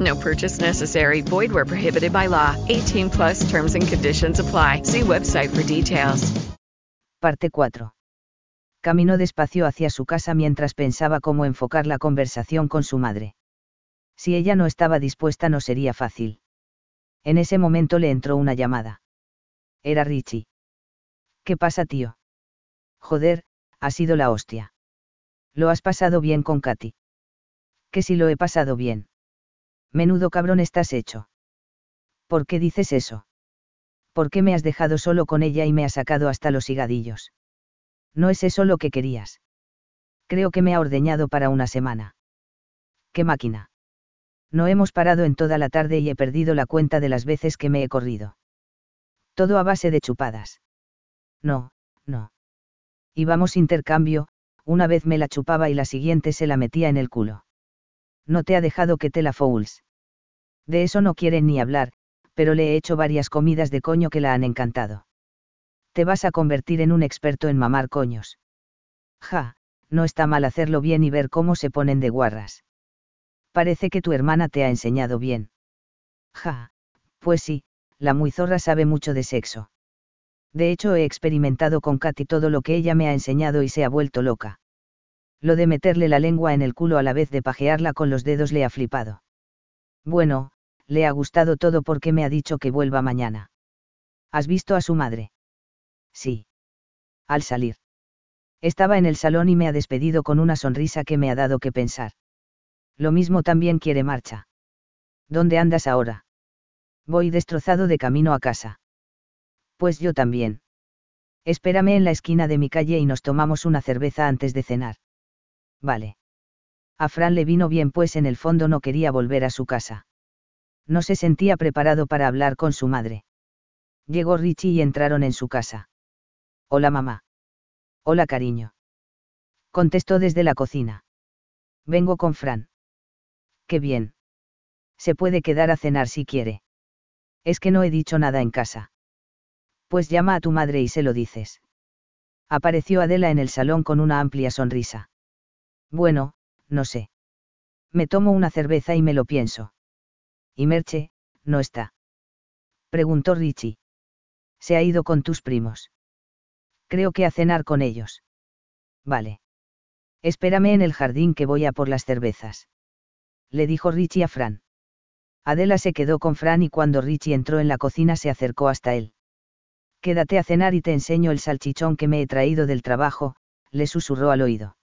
No purchase necessary. Void where prohibited by law. 18 plus terms and conditions apply. See website for details. Parte 4. Caminó despacio hacia su casa mientras pensaba cómo enfocar la conversación con su madre. Si ella no estaba dispuesta no sería fácil. En ese momento le entró una llamada. Era Richie. ¿Qué pasa, tío? Joder, ha sido la hostia. Lo has pasado bien con Katy. Que si lo he pasado bien. Menudo cabrón estás hecho. ¿Por qué dices eso? ¿Por qué me has dejado solo con ella y me has sacado hasta los higadillos? No es eso lo que querías. Creo que me ha ordeñado para una semana. ¿Qué máquina? No hemos parado en toda la tarde y he perdido la cuenta de las veces que me he corrido. Todo a base de chupadas. No, no. Íbamos intercambio, una vez me la chupaba y la siguiente se la metía en el culo. No te ha dejado que te la fouls. De eso no quieren ni hablar, pero le he hecho varias comidas de coño que la han encantado te vas a convertir en un experto en mamar coños. Ja, no está mal hacerlo bien y ver cómo se ponen de guarras. Parece que tu hermana te ha enseñado bien. Ja, pues sí, la muy zorra sabe mucho de sexo. De hecho he experimentado con Katy todo lo que ella me ha enseñado y se ha vuelto loca. Lo de meterle la lengua en el culo a la vez de pajearla con los dedos le ha flipado. Bueno, le ha gustado todo porque me ha dicho que vuelva mañana. ¿Has visto a su madre? Sí. Al salir. Estaba en el salón y me ha despedido con una sonrisa que me ha dado que pensar. Lo mismo también quiere marcha. ¿Dónde andas ahora? Voy destrozado de camino a casa. Pues yo también. Espérame en la esquina de mi calle y nos tomamos una cerveza antes de cenar. Vale. A Fran le vino bien pues en el fondo no quería volver a su casa. No se sentía preparado para hablar con su madre. Llegó Richie y entraron en su casa. Hola mamá. Hola cariño. Contestó desde la cocina. Vengo con Fran. Qué bien. Se puede quedar a cenar si quiere. Es que no he dicho nada en casa. Pues llama a tu madre y se lo dices. Apareció Adela en el salón con una amplia sonrisa. Bueno, no sé. Me tomo una cerveza y me lo pienso. ¿Y Merche, no está? Preguntó Richie. Se ha ido con tus primos. Creo que a cenar con ellos. Vale. Espérame en el jardín que voy a por las cervezas. Le dijo Richie a Fran. Adela se quedó con Fran y cuando Richie entró en la cocina se acercó hasta él. Quédate a cenar y te enseño el salchichón que me he traído del trabajo, le susurró al oído.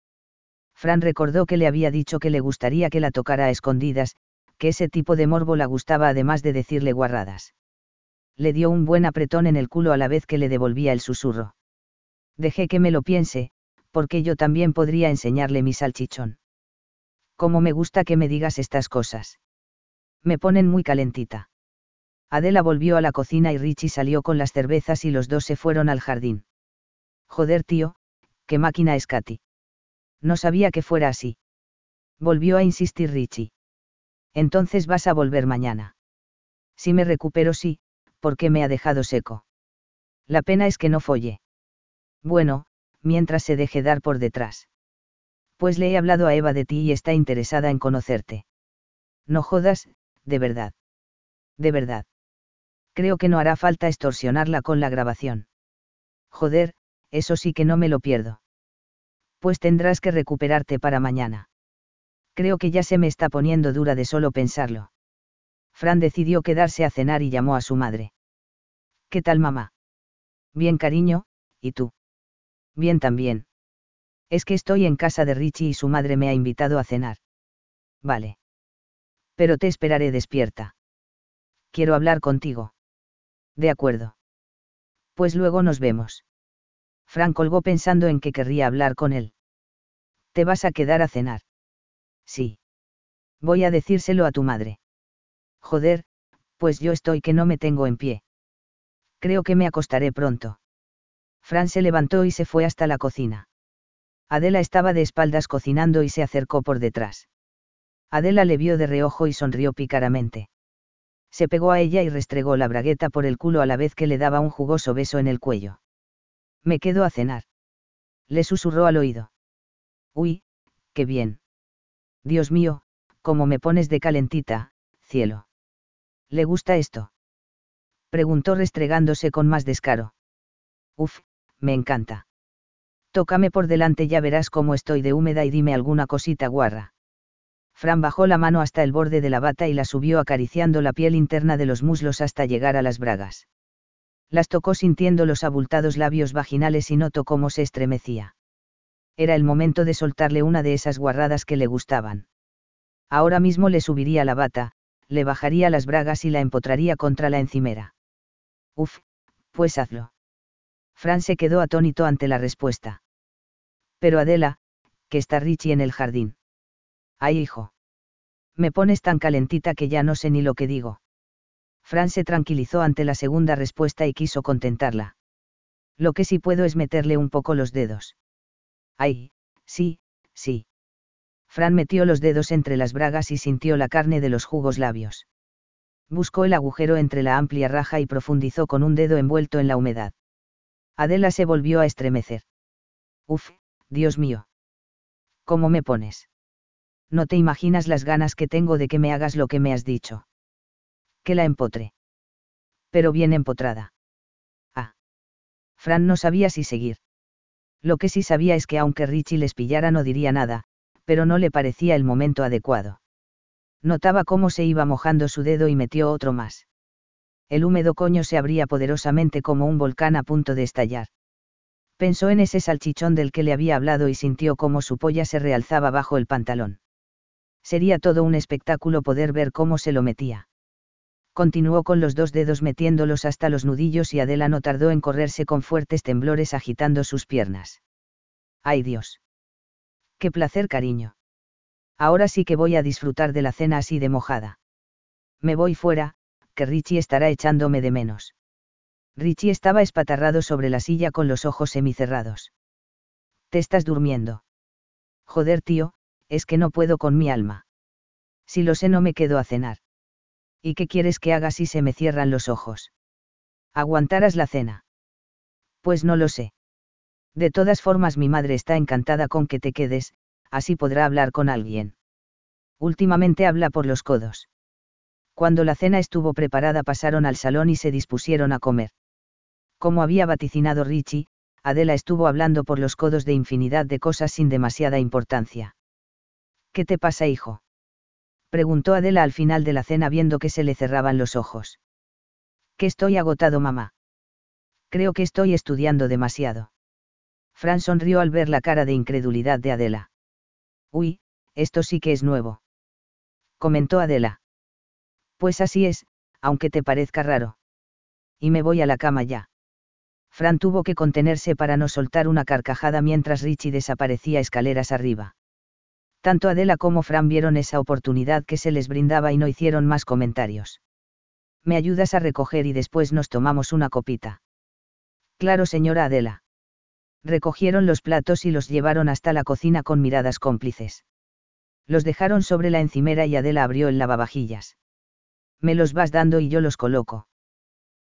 Fran recordó que le había dicho que le gustaría que la tocara a escondidas, que ese tipo de morbo la gustaba además de decirle guarradas. Le dio un buen apretón en el culo a la vez que le devolvía el susurro. Dejé que me lo piense, porque yo también podría enseñarle mi salchichón. Cómo me gusta que me digas estas cosas. Me ponen muy calentita. Adela volvió a la cocina y Richie salió con las cervezas y los dos se fueron al jardín. Joder, tío, qué máquina es Katy. No sabía que fuera así. Volvió a insistir Richie. Entonces vas a volver mañana. Si me recupero sí, porque me ha dejado seco. La pena es que no folle. Bueno, mientras se deje dar por detrás. Pues le he hablado a Eva de ti y está interesada en conocerte. No jodas, de verdad. De verdad. Creo que no hará falta extorsionarla con la grabación. Joder, eso sí que no me lo pierdo. Pues tendrás que recuperarte para mañana. Creo que ya se me está poniendo dura de solo pensarlo. Fran decidió quedarse a cenar y llamó a su madre. ¿Qué tal mamá? Bien, cariño, ¿y tú? Bien también. Es que estoy en casa de Richie y su madre me ha invitado a cenar. Vale. Pero te esperaré despierta. Quiero hablar contigo. De acuerdo. Pues luego nos vemos. Frank colgó pensando en que querría hablar con él. ¿Te vas a quedar a cenar? Sí. Voy a decírselo a tu madre. Joder, pues yo estoy que no me tengo en pie. Creo que me acostaré pronto. Fran se levantó y se fue hasta la cocina. Adela estaba de espaldas cocinando y se acercó por detrás. Adela le vio de reojo y sonrió pícaramente. Se pegó a ella y restregó la bragueta por el culo a la vez que le daba un jugoso beso en el cuello. Me quedo a cenar. Le susurró al oído. Uy, qué bien. Dios mío, cómo me pones de calentita, cielo. ¿Le gusta esto? Preguntó restregándose con más descaro. Uf, me encanta. Tócame por delante, ya verás cómo estoy de húmeda y dime alguna cosita guarra. Fran bajó la mano hasta el borde de la bata y la subió acariciando la piel interna de los muslos hasta llegar a las bragas. Las tocó sintiendo los abultados labios vaginales y notó cómo se estremecía. Era el momento de soltarle una de esas guarradas que le gustaban. Ahora mismo le subiría la bata, le bajaría las bragas y la empotraría contra la encimera. Uf, pues hazlo. Fran se quedó atónito ante la respuesta. Pero Adela, que está Richie en el jardín. Ay, hijo. Me pones tan calentita que ya no sé ni lo que digo. Fran se tranquilizó ante la segunda respuesta y quiso contentarla. Lo que sí puedo es meterle un poco los dedos. Ay, sí, sí. Fran metió los dedos entre las bragas y sintió la carne de los jugos labios. Buscó el agujero entre la amplia raja y profundizó con un dedo envuelto en la humedad. Adela se volvió a estremecer. Uf, Dios mío. ¿Cómo me pones? No te imaginas las ganas que tengo de que me hagas lo que me has dicho. Que la empotre. Pero bien empotrada. Ah. Fran no sabía si seguir. Lo que sí sabía es que aunque Richie les pillara no diría nada, pero no le parecía el momento adecuado. Notaba cómo se iba mojando su dedo y metió otro más. El húmedo coño se abría poderosamente como un volcán a punto de estallar. Pensó en ese salchichón del que le había hablado y sintió cómo su polla se realzaba bajo el pantalón. Sería todo un espectáculo poder ver cómo se lo metía. Continuó con los dos dedos metiéndolos hasta los nudillos y Adela no tardó en correrse con fuertes temblores agitando sus piernas. ¡Ay Dios! Qué placer, cariño. Ahora sí que voy a disfrutar de la cena así de mojada. Me voy fuera, que Richie estará echándome de menos. Richie estaba espatarrado sobre la silla con los ojos semicerrados. ¿Te estás durmiendo? Joder, tío, es que no puedo con mi alma. Si lo sé, no me quedo a cenar. ¿Y qué quieres que haga si se me cierran los ojos? ¿Aguantarás la cena? Pues no lo sé. De todas formas mi madre está encantada con que te quedes, así podrá hablar con alguien. Últimamente habla por los codos. Cuando la cena estuvo preparada pasaron al salón y se dispusieron a comer. Como había vaticinado Richie, Adela estuvo hablando por los codos de infinidad de cosas sin demasiada importancia. ¿Qué te pasa, hijo? Preguntó Adela al final de la cena viendo que se le cerraban los ojos. Que estoy agotado, mamá. Creo que estoy estudiando demasiado. Fran sonrió al ver la cara de incredulidad de Adela. Uy, esto sí que es nuevo. Comentó Adela. Pues así es, aunque te parezca raro. Y me voy a la cama ya. Fran tuvo que contenerse para no soltar una carcajada mientras Richie desaparecía escaleras arriba. Tanto Adela como Fran vieron esa oportunidad que se les brindaba y no hicieron más comentarios. ¿Me ayudas a recoger y después nos tomamos una copita? Claro, señora Adela recogieron los platos y los llevaron hasta la cocina con miradas cómplices. Los dejaron sobre la encimera y Adela abrió el lavavajillas. Me los vas dando y yo los coloco.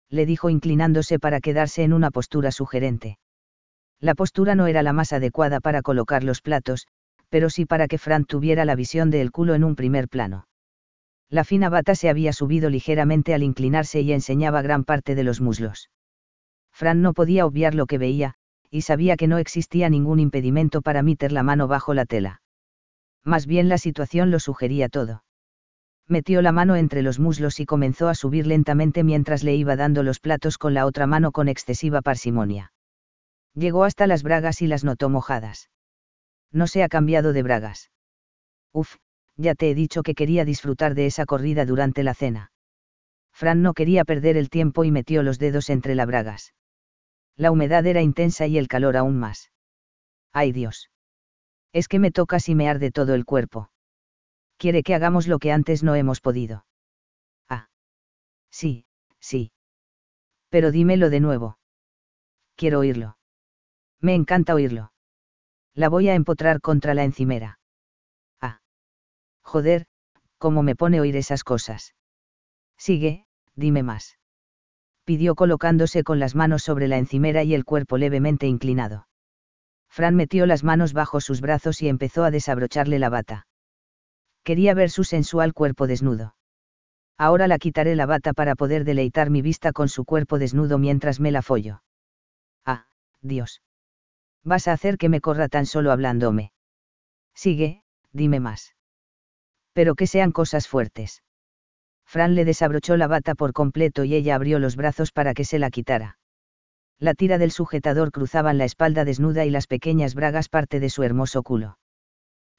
Le dijo inclinándose para quedarse en una postura sugerente. La postura no era la más adecuada para colocar los platos, pero sí para que Fran tuviera la visión del culo en un primer plano. La fina bata se había subido ligeramente al inclinarse y enseñaba gran parte de los muslos. Fran no podía obviar lo que veía, y sabía que no existía ningún impedimento para meter la mano bajo la tela. Más bien la situación lo sugería todo. Metió la mano entre los muslos y comenzó a subir lentamente mientras le iba dando los platos con la otra mano con excesiva parsimonia. Llegó hasta las bragas y las notó mojadas. No se ha cambiado de bragas. Uf, ya te he dicho que quería disfrutar de esa corrida durante la cena. Fran no quería perder el tiempo y metió los dedos entre las bragas. La humedad era intensa y el calor aún más. ¡Ay Dios! Es que me toca y me arde todo el cuerpo. Quiere que hagamos lo que antes no hemos podido. Ah. Sí, sí. Pero dímelo de nuevo. Quiero oírlo. Me encanta oírlo. La voy a empotrar contra la encimera. Ah. Joder, cómo me pone oír esas cosas. Sigue, dime más. Pidió colocándose con las manos sobre la encimera y el cuerpo levemente inclinado. Fran metió las manos bajo sus brazos y empezó a desabrocharle la bata. Quería ver su sensual cuerpo desnudo. Ahora la quitaré la bata para poder deleitar mi vista con su cuerpo desnudo mientras me la follo. Ah, Dios. Vas a hacer que me corra tan solo hablándome. Sigue, dime más. Pero que sean cosas fuertes. Fran le desabrochó la bata por completo y ella abrió los brazos para que se la quitara. La tira del sujetador cruzaban la espalda desnuda y las pequeñas bragas parte de su hermoso culo.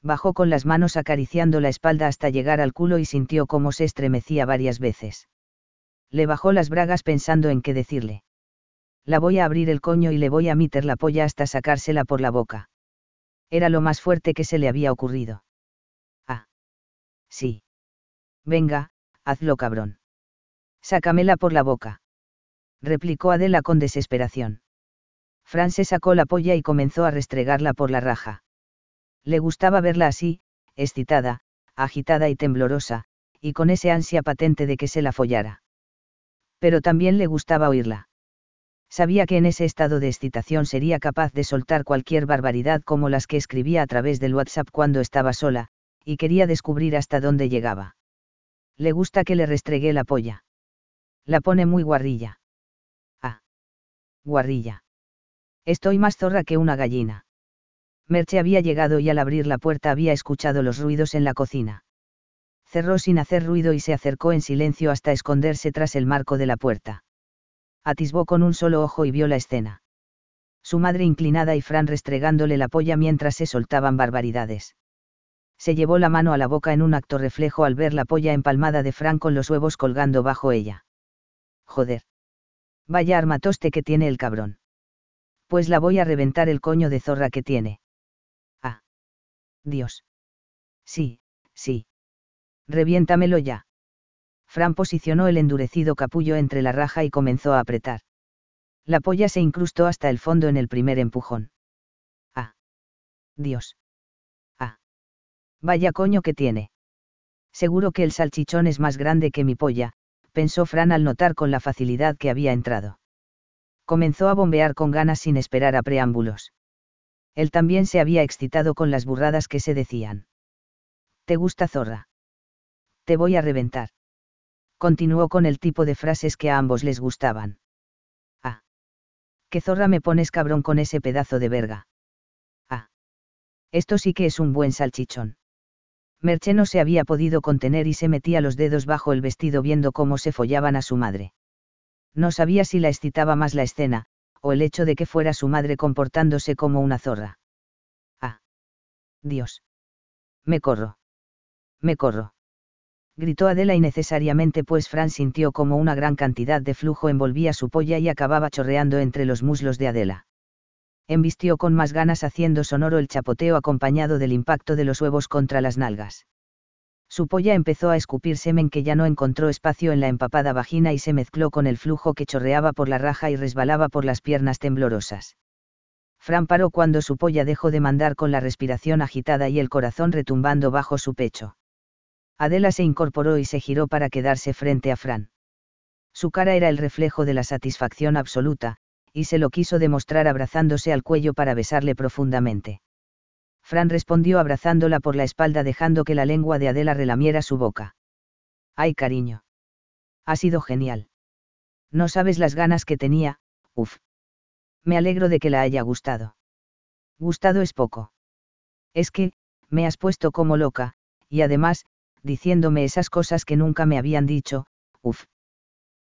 Bajó con las manos acariciando la espalda hasta llegar al culo y sintió cómo se estremecía varias veces. Le bajó las bragas pensando en qué decirle. La voy a abrir el coño y le voy a meter la polla hasta sacársela por la boca. Era lo más fuerte que se le había ocurrido. Ah. Sí. Venga, hazlo cabrón. Sácamela por la boca. Replicó Adela con desesperación. Fran se sacó la polla y comenzó a restregarla por la raja. Le gustaba verla así, excitada, agitada y temblorosa, y con ese ansia patente de que se la follara. Pero también le gustaba oírla. Sabía que en ese estado de excitación sería capaz de soltar cualquier barbaridad como las que escribía a través del WhatsApp cuando estaba sola, y quería descubrir hasta dónde llegaba. Le gusta que le restregue la polla. La pone muy guarrilla. Ah. Guarrilla. Estoy más zorra que una gallina. Merche había llegado y al abrir la puerta había escuchado los ruidos en la cocina. Cerró sin hacer ruido y se acercó en silencio hasta esconderse tras el marco de la puerta. Atisbó con un solo ojo y vio la escena. Su madre inclinada y Fran restregándole la polla mientras se soltaban barbaridades. Se llevó la mano a la boca en un acto reflejo al ver la polla empalmada de Fran con los huevos colgando bajo ella. Joder. Vaya armatoste que tiene el cabrón. Pues la voy a reventar el coño de zorra que tiene. Dios. Sí, sí. Reviéntamelo ya. Fran posicionó el endurecido capullo entre la raja y comenzó a apretar. La polla se incrustó hasta el fondo en el primer empujón. Ah. Dios. Ah. Vaya coño que tiene. Seguro que el salchichón es más grande que mi polla, pensó Fran al notar con la facilidad que había entrado. Comenzó a bombear con ganas sin esperar a preámbulos. Él también se había excitado con las burradas que se decían. ¿Te gusta zorra? Te voy a reventar. Continuó con el tipo de frases que a ambos les gustaban. Ah. ¿Qué zorra me pones cabrón con ese pedazo de verga? Ah. Esto sí que es un buen salchichón. Merche no se había podido contener y se metía los dedos bajo el vestido viendo cómo se follaban a su madre. No sabía si la excitaba más la escena, o el hecho de que fuera su madre comportándose como una zorra. Ah. Dios. Me corro. Me corro. Gritó Adela innecesariamente pues Fran sintió como una gran cantidad de flujo envolvía su polla y acababa chorreando entre los muslos de Adela. Embistió con más ganas haciendo sonoro el chapoteo acompañado del impacto de los huevos contra las nalgas. Su polla empezó a escupir semen que ya no encontró espacio en la empapada vagina y se mezcló con el flujo que chorreaba por la raja y resbalaba por las piernas temblorosas. Fran paró cuando su polla dejó de mandar con la respiración agitada y el corazón retumbando bajo su pecho. Adela se incorporó y se giró para quedarse frente a Fran. Su cara era el reflejo de la satisfacción absoluta, y se lo quiso demostrar abrazándose al cuello para besarle profundamente. Fran respondió abrazándola por la espalda dejando que la lengua de Adela relamiera su boca. Ay cariño. Ha sido genial. No sabes las ganas que tenía, uff. Me alegro de que la haya gustado. Gustado es poco. Es que, me has puesto como loca, y además, diciéndome esas cosas que nunca me habían dicho, uff.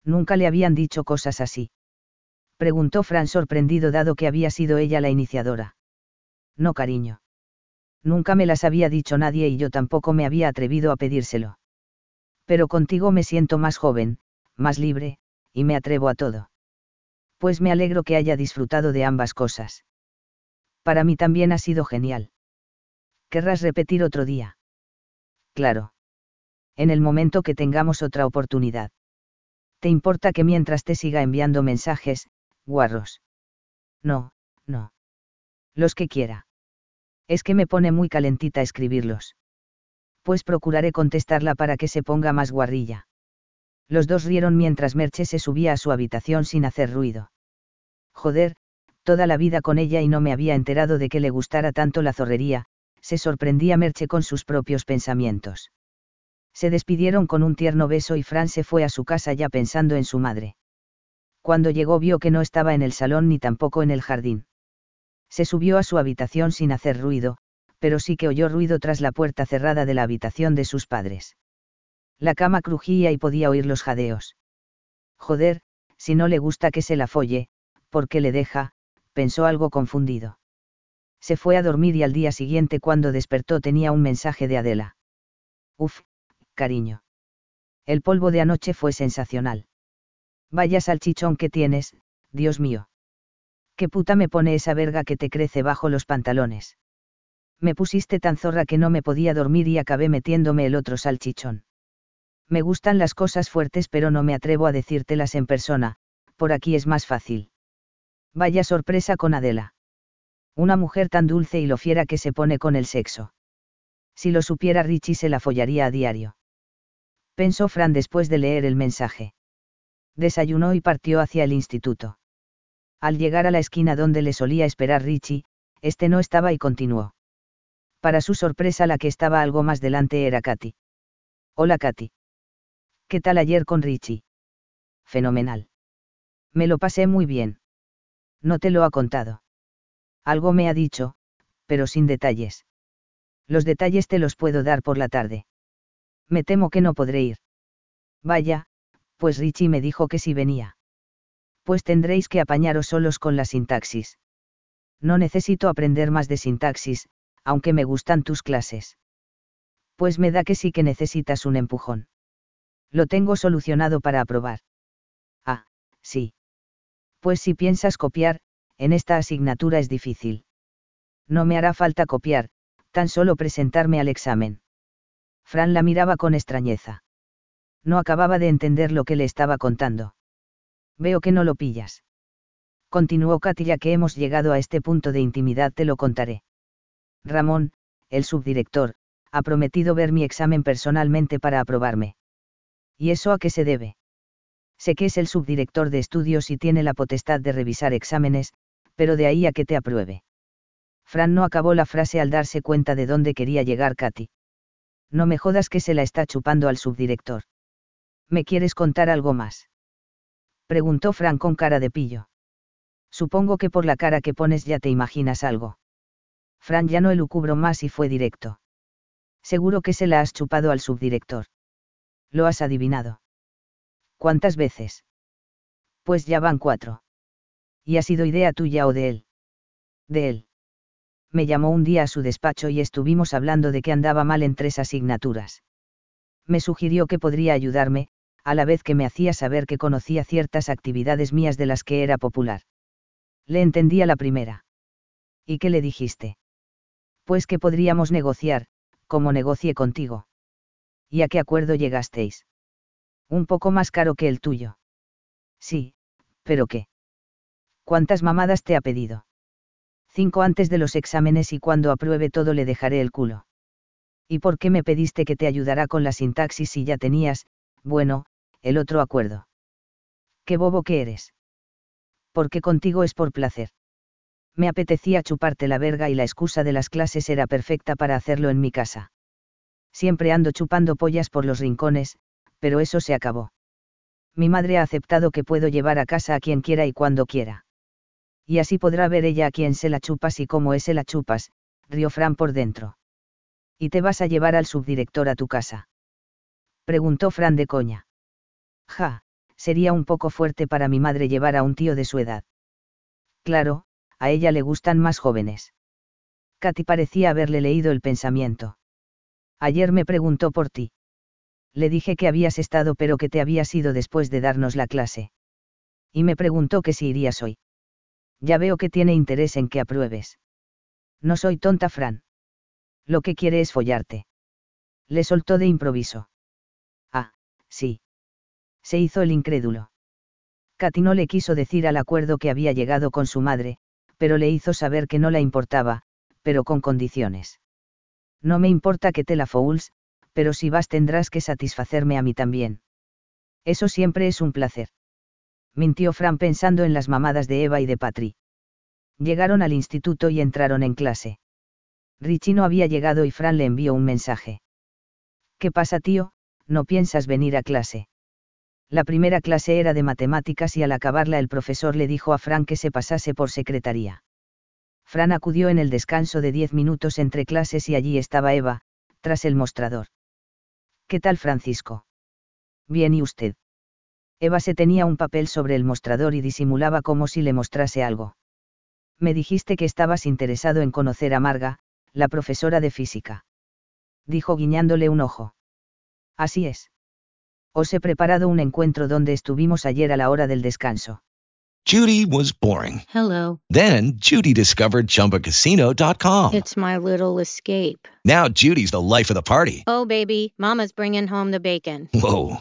Nunca le habían dicho cosas así. Preguntó Fran sorprendido dado que había sido ella la iniciadora. No, cariño. Nunca me las había dicho nadie y yo tampoco me había atrevido a pedírselo. Pero contigo me siento más joven, más libre, y me atrevo a todo. Pues me alegro que haya disfrutado de ambas cosas. Para mí también ha sido genial. ¿Querrás repetir otro día? Claro. En el momento que tengamos otra oportunidad. ¿Te importa que mientras te siga enviando mensajes, guarros? No, no. Los que quiera. Es que me pone muy calentita escribirlos. Pues procuraré contestarla para que se ponga más guarrilla. Los dos rieron mientras Merche se subía a su habitación sin hacer ruido. Joder, toda la vida con ella y no me había enterado de que le gustara tanto la zorrería, se sorprendía Merche con sus propios pensamientos. Se despidieron con un tierno beso y Fran se fue a su casa ya pensando en su madre. Cuando llegó vio que no estaba en el salón ni tampoco en el jardín. Se subió a su habitación sin hacer ruido, pero sí que oyó ruido tras la puerta cerrada de la habitación de sus padres. La cama crujía y podía oír los jadeos. Joder, si no le gusta que se la folle, ¿por qué le deja? pensó algo confundido. Se fue a dormir y al día siguiente cuando despertó tenía un mensaje de Adela. Uf, cariño. El polvo de anoche fue sensacional. Vaya salchichón que tienes, Dios mío. ¿Qué puta me pone esa verga que te crece bajo los pantalones? Me pusiste tan zorra que no me podía dormir y acabé metiéndome el otro salchichón. Me gustan las cosas fuertes pero no me atrevo a decírtelas en persona, por aquí es más fácil. Vaya sorpresa con Adela. Una mujer tan dulce y lo fiera que se pone con el sexo. Si lo supiera Richie se la follaría a diario pensó Fran después de leer el mensaje. Desayunó y partió hacia el instituto. Al llegar a la esquina donde le solía esperar Richie, este no estaba y continuó. Para su sorpresa la que estaba algo más delante era Katy. Hola Katy. ¿Qué tal ayer con Richie? Fenomenal. Me lo pasé muy bien. No te lo ha contado. Algo me ha dicho, pero sin detalles. Los detalles te los puedo dar por la tarde. Me temo que no podré ir. Vaya, pues Richie me dijo que sí venía. Pues tendréis que apañaros solos con la sintaxis. No necesito aprender más de sintaxis, aunque me gustan tus clases. Pues me da que sí que necesitas un empujón. Lo tengo solucionado para aprobar. Ah, sí. Pues si piensas copiar, en esta asignatura es difícil. No me hará falta copiar, tan solo presentarme al examen. Fran la miraba con extrañeza. No acababa de entender lo que le estaba contando. Veo que no lo pillas. Continuó Katy ya que hemos llegado a este punto de intimidad te lo contaré. Ramón, el subdirector, ha prometido ver mi examen personalmente para aprobarme. ¿Y eso a qué se debe? Sé que es el subdirector de estudios y tiene la potestad de revisar exámenes, pero de ahí a que te apruebe. Fran no acabó la frase al darse cuenta de dónde quería llegar Katy. No me jodas que se la está chupando al subdirector. ¿Me quieres contar algo más? Preguntó Frank con cara de pillo. Supongo que por la cara que pones ya te imaginas algo. Fran ya no elucubro más y fue directo. Seguro que se la has chupado al subdirector. Lo has adivinado. ¿Cuántas veces? Pues ya van cuatro. ¿Y ha sido idea tuya o de él? De él me llamó un día a su despacho y estuvimos hablando de que andaba mal en tres asignaturas. Me sugirió que podría ayudarme, a la vez que me hacía saber que conocía ciertas actividades mías de las que era popular. Le entendía la primera. ¿Y qué le dijiste? Pues que podríamos negociar, como negocié contigo. ¿Y a qué acuerdo llegasteis? Un poco más caro que el tuyo. Sí, pero ¿qué? ¿Cuántas mamadas te ha pedido? Cinco antes de los exámenes y cuando apruebe todo le dejaré el culo. ¿Y por qué me pediste que te ayudara con la sintaxis si ya tenías, bueno, el otro acuerdo? Qué bobo que eres. Porque contigo es por placer. Me apetecía chuparte la verga y la excusa de las clases era perfecta para hacerlo en mi casa. Siempre ando chupando pollas por los rincones, pero eso se acabó. Mi madre ha aceptado que puedo llevar a casa a quien quiera y cuando quiera y así podrá ver ella a quién se la chupas y cómo es la chupas, rió Fran por dentro. Y te vas a llevar al subdirector a tu casa. Preguntó Fran de coña. Ja, sería un poco fuerte para mi madre llevar a un tío de su edad. Claro, a ella le gustan más jóvenes. Katy parecía haberle leído el pensamiento. Ayer me preguntó por ti. Le dije que habías estado pero que te habías ido después de darnos la clase. Y me preguntó que si irías hoy. Ya veo que tiene interés en que apruebes. No soy tonta, Fran. Lo que quiere es follarte. Le soltó de improviso. Ah, sí. Se hizo el incrédulo. Katy no le quiso decir al acuerdo que había llegado con su madre, pero le hizo saber que no la importaba, pero con condiciones. No me importa que te la fouls, pero si vas tendrás que satisfacerme a mí también. Eso siempre es un placer. Mintió Fran pensando en las mamadas de Eva y de Patri. Llegaron al instituto y entraron en clase. Richie no había llegado y Fran le envió un mensaje. ¿Qué pasa, tío? ¿No piensas venir a clase? La primera clase era de matemáticas y al acabarla el profesor le dijo a Fran que se pasase por secretaría. Fran acudió en el descanso de diez minutos entre clases y allí estaba Eva, tras el mostrador. ¿Qué tal Francisco? Bien y usted. Eva se tenía un papel sobre el mostrador y disimulaba como si le mostrase algo. Me dijiste que estabas interesado en conocer a Marga, la profesora de física. Dijo guiñándole un ojo. Así es. Os he preparado un encuentro donde estuvimos ayer a la hora del descanso. Judy was boring. Hello. Then Judy discovered ChumbaCasino.com. It's my little escape. Now Judy's the life of the party. Oh, baby, Mama's bringing home the bacon. Whoa,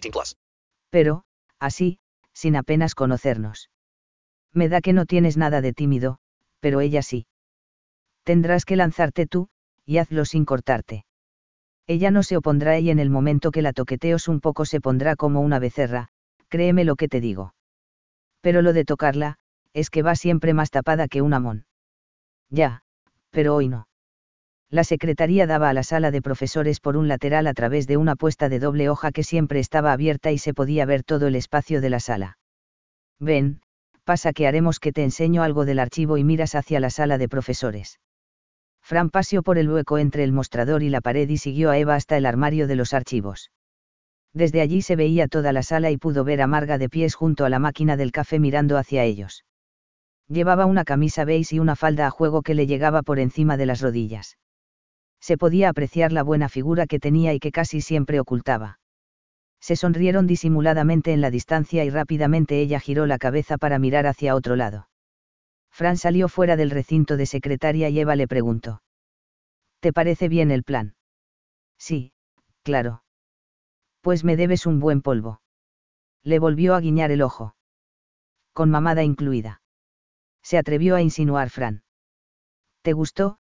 18 plus. Pero, así, sin apenas conocernos. Me da que no tienes nada de tímido, pero ella sí. Tendrás que lanzarte tú, y hazlo sin cortarte. Ella no se opondrá y en el momento que la toqueteos un poco se pondrá como una becerra, créeme lo que te digo. Pero lo de tocarla, es que va siempre más tapada que un amón. Ya, pero hoy no. La secretaría daba a la sala de profesores por un lateral a través de una puesta de doble hoja que siempre estaba abierta y se podía ver todo el espacio de la sala. Ven, pasa que haremos que te enseño algo del archivo y miras hacia la sala de profesores. Fran paseó por el hueco entre el mostrador y la pared y siguió a Eva hasta el armario de los archivos. Desde allí se veía toda la sala y pudo ver a Marga de pies junto a la máquina del café mirando hacia ellos. Llevaba una camisa beige y una falda a juego que le llegaba por encima de las rodillas. Se podía apreciar la buena figura que tenía y que casi siempre ocultaba. Se sonrieron disimuladamente en la distancia y rápidamente ella giró la cabeza para mirar hacia otro lado. Fran salió fuera del recinto de secretaria y Eva le preguntó. ¿Te parece bien el plan? Sí, claro. Pues me debes un buen polvo. Le volvió a guiñar el ojo. Con mamada incluida se atrevió a insinuar Fran. ¿Te gustó?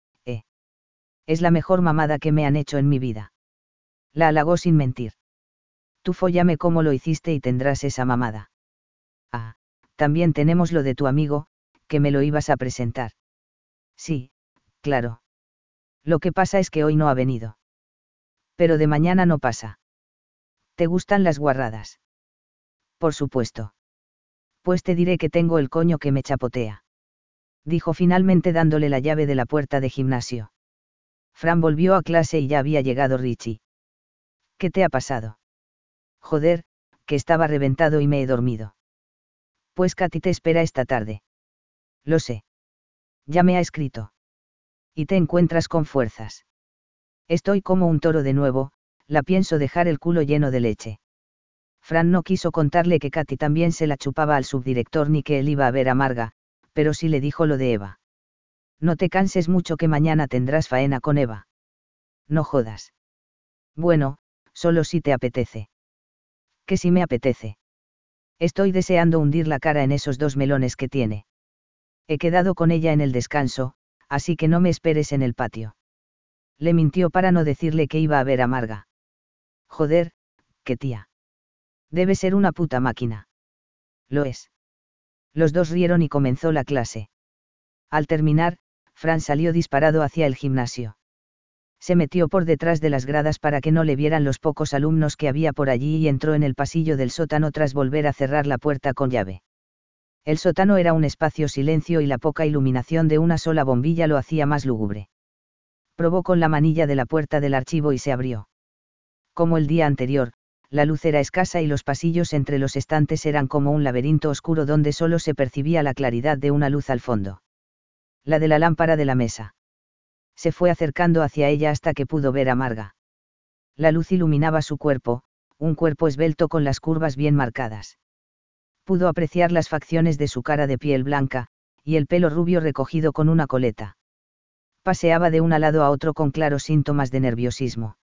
Es la mejor mamada que me han hecho en mi vida. La halagó sin mentir. Tú follame como lo hiciste y tendrás esa mamada. Ah, también tenemos lo de tu amigo, que me lo ibas a presentar. Sí, claro. Lo que pasa es que hoy no ha venido. Pero de mañana no pasa. ¿Te gustan las guarradas? Por supuesto. Pues te diré que tengo el coño que me chapotea dijo finalmente dándole la llave de la puerta de gimnasio. Fran volvió a clase y ya había llegado Richie. ¿Qué te ha pasado? Joder, que estaba reventado y me he dormido. Pues Katy te espera esta tarde. Lo sé. Ya me ha escrito. Y te encuentras con fuerzas. Estoy como un toro de nuevo, la pienso dejar el culo lleno de leche. Fran no quiso contarle que Katy también se la chupaba al subdirector ni que él iba a ver a Marga, pero sí le dijo lo de Eva. No te canses mucho que mañana tendrás faena con Eva. No jodas. Bueno, solo si te apetece. Que si me apetece. Estoy deseando hundir la cara en esos dos melones que tiene. He quedado con ella en el descanso, así que no me esperes en el patio. Le mintió para no decirle que iba a ver a Marga. Joder, qué tía. Debe ser una puta máquina. Lo es. Los dos rieron y comenzó la clase. Al terminar, Fran salió disparado hacia el gimnasio. Se metió por detrás de las gradas para que no le vieran los pocos alumnos que había por allí y entró en el pasillo del sótano tras volver a cerrar la puerta con llave. El sótano era un espacio silencio y la poca iluminación de una sola bombilla lo hacía más lúgubre. Probó con la manilla de la puerta del archivo y se abrió. Como el día anterior, la luz era escasa y los pasillos entre los estantes eran como un laberinto oscuro donde solo se percibía la claridad de una luz al fondo. La de la lámpara de la mesa. Se fue acercando hacia ella hasta que pudo ver a Marga. La luz iluminaba su cuerpo, un cuerpo esbelto con las curvas bien marcadas pudo apreciar las facciones de su cara de piel blanca, y el pelo rubio recogido con una coleta. Paseaba de un lado a otro con claros síntomas de nerviosismo.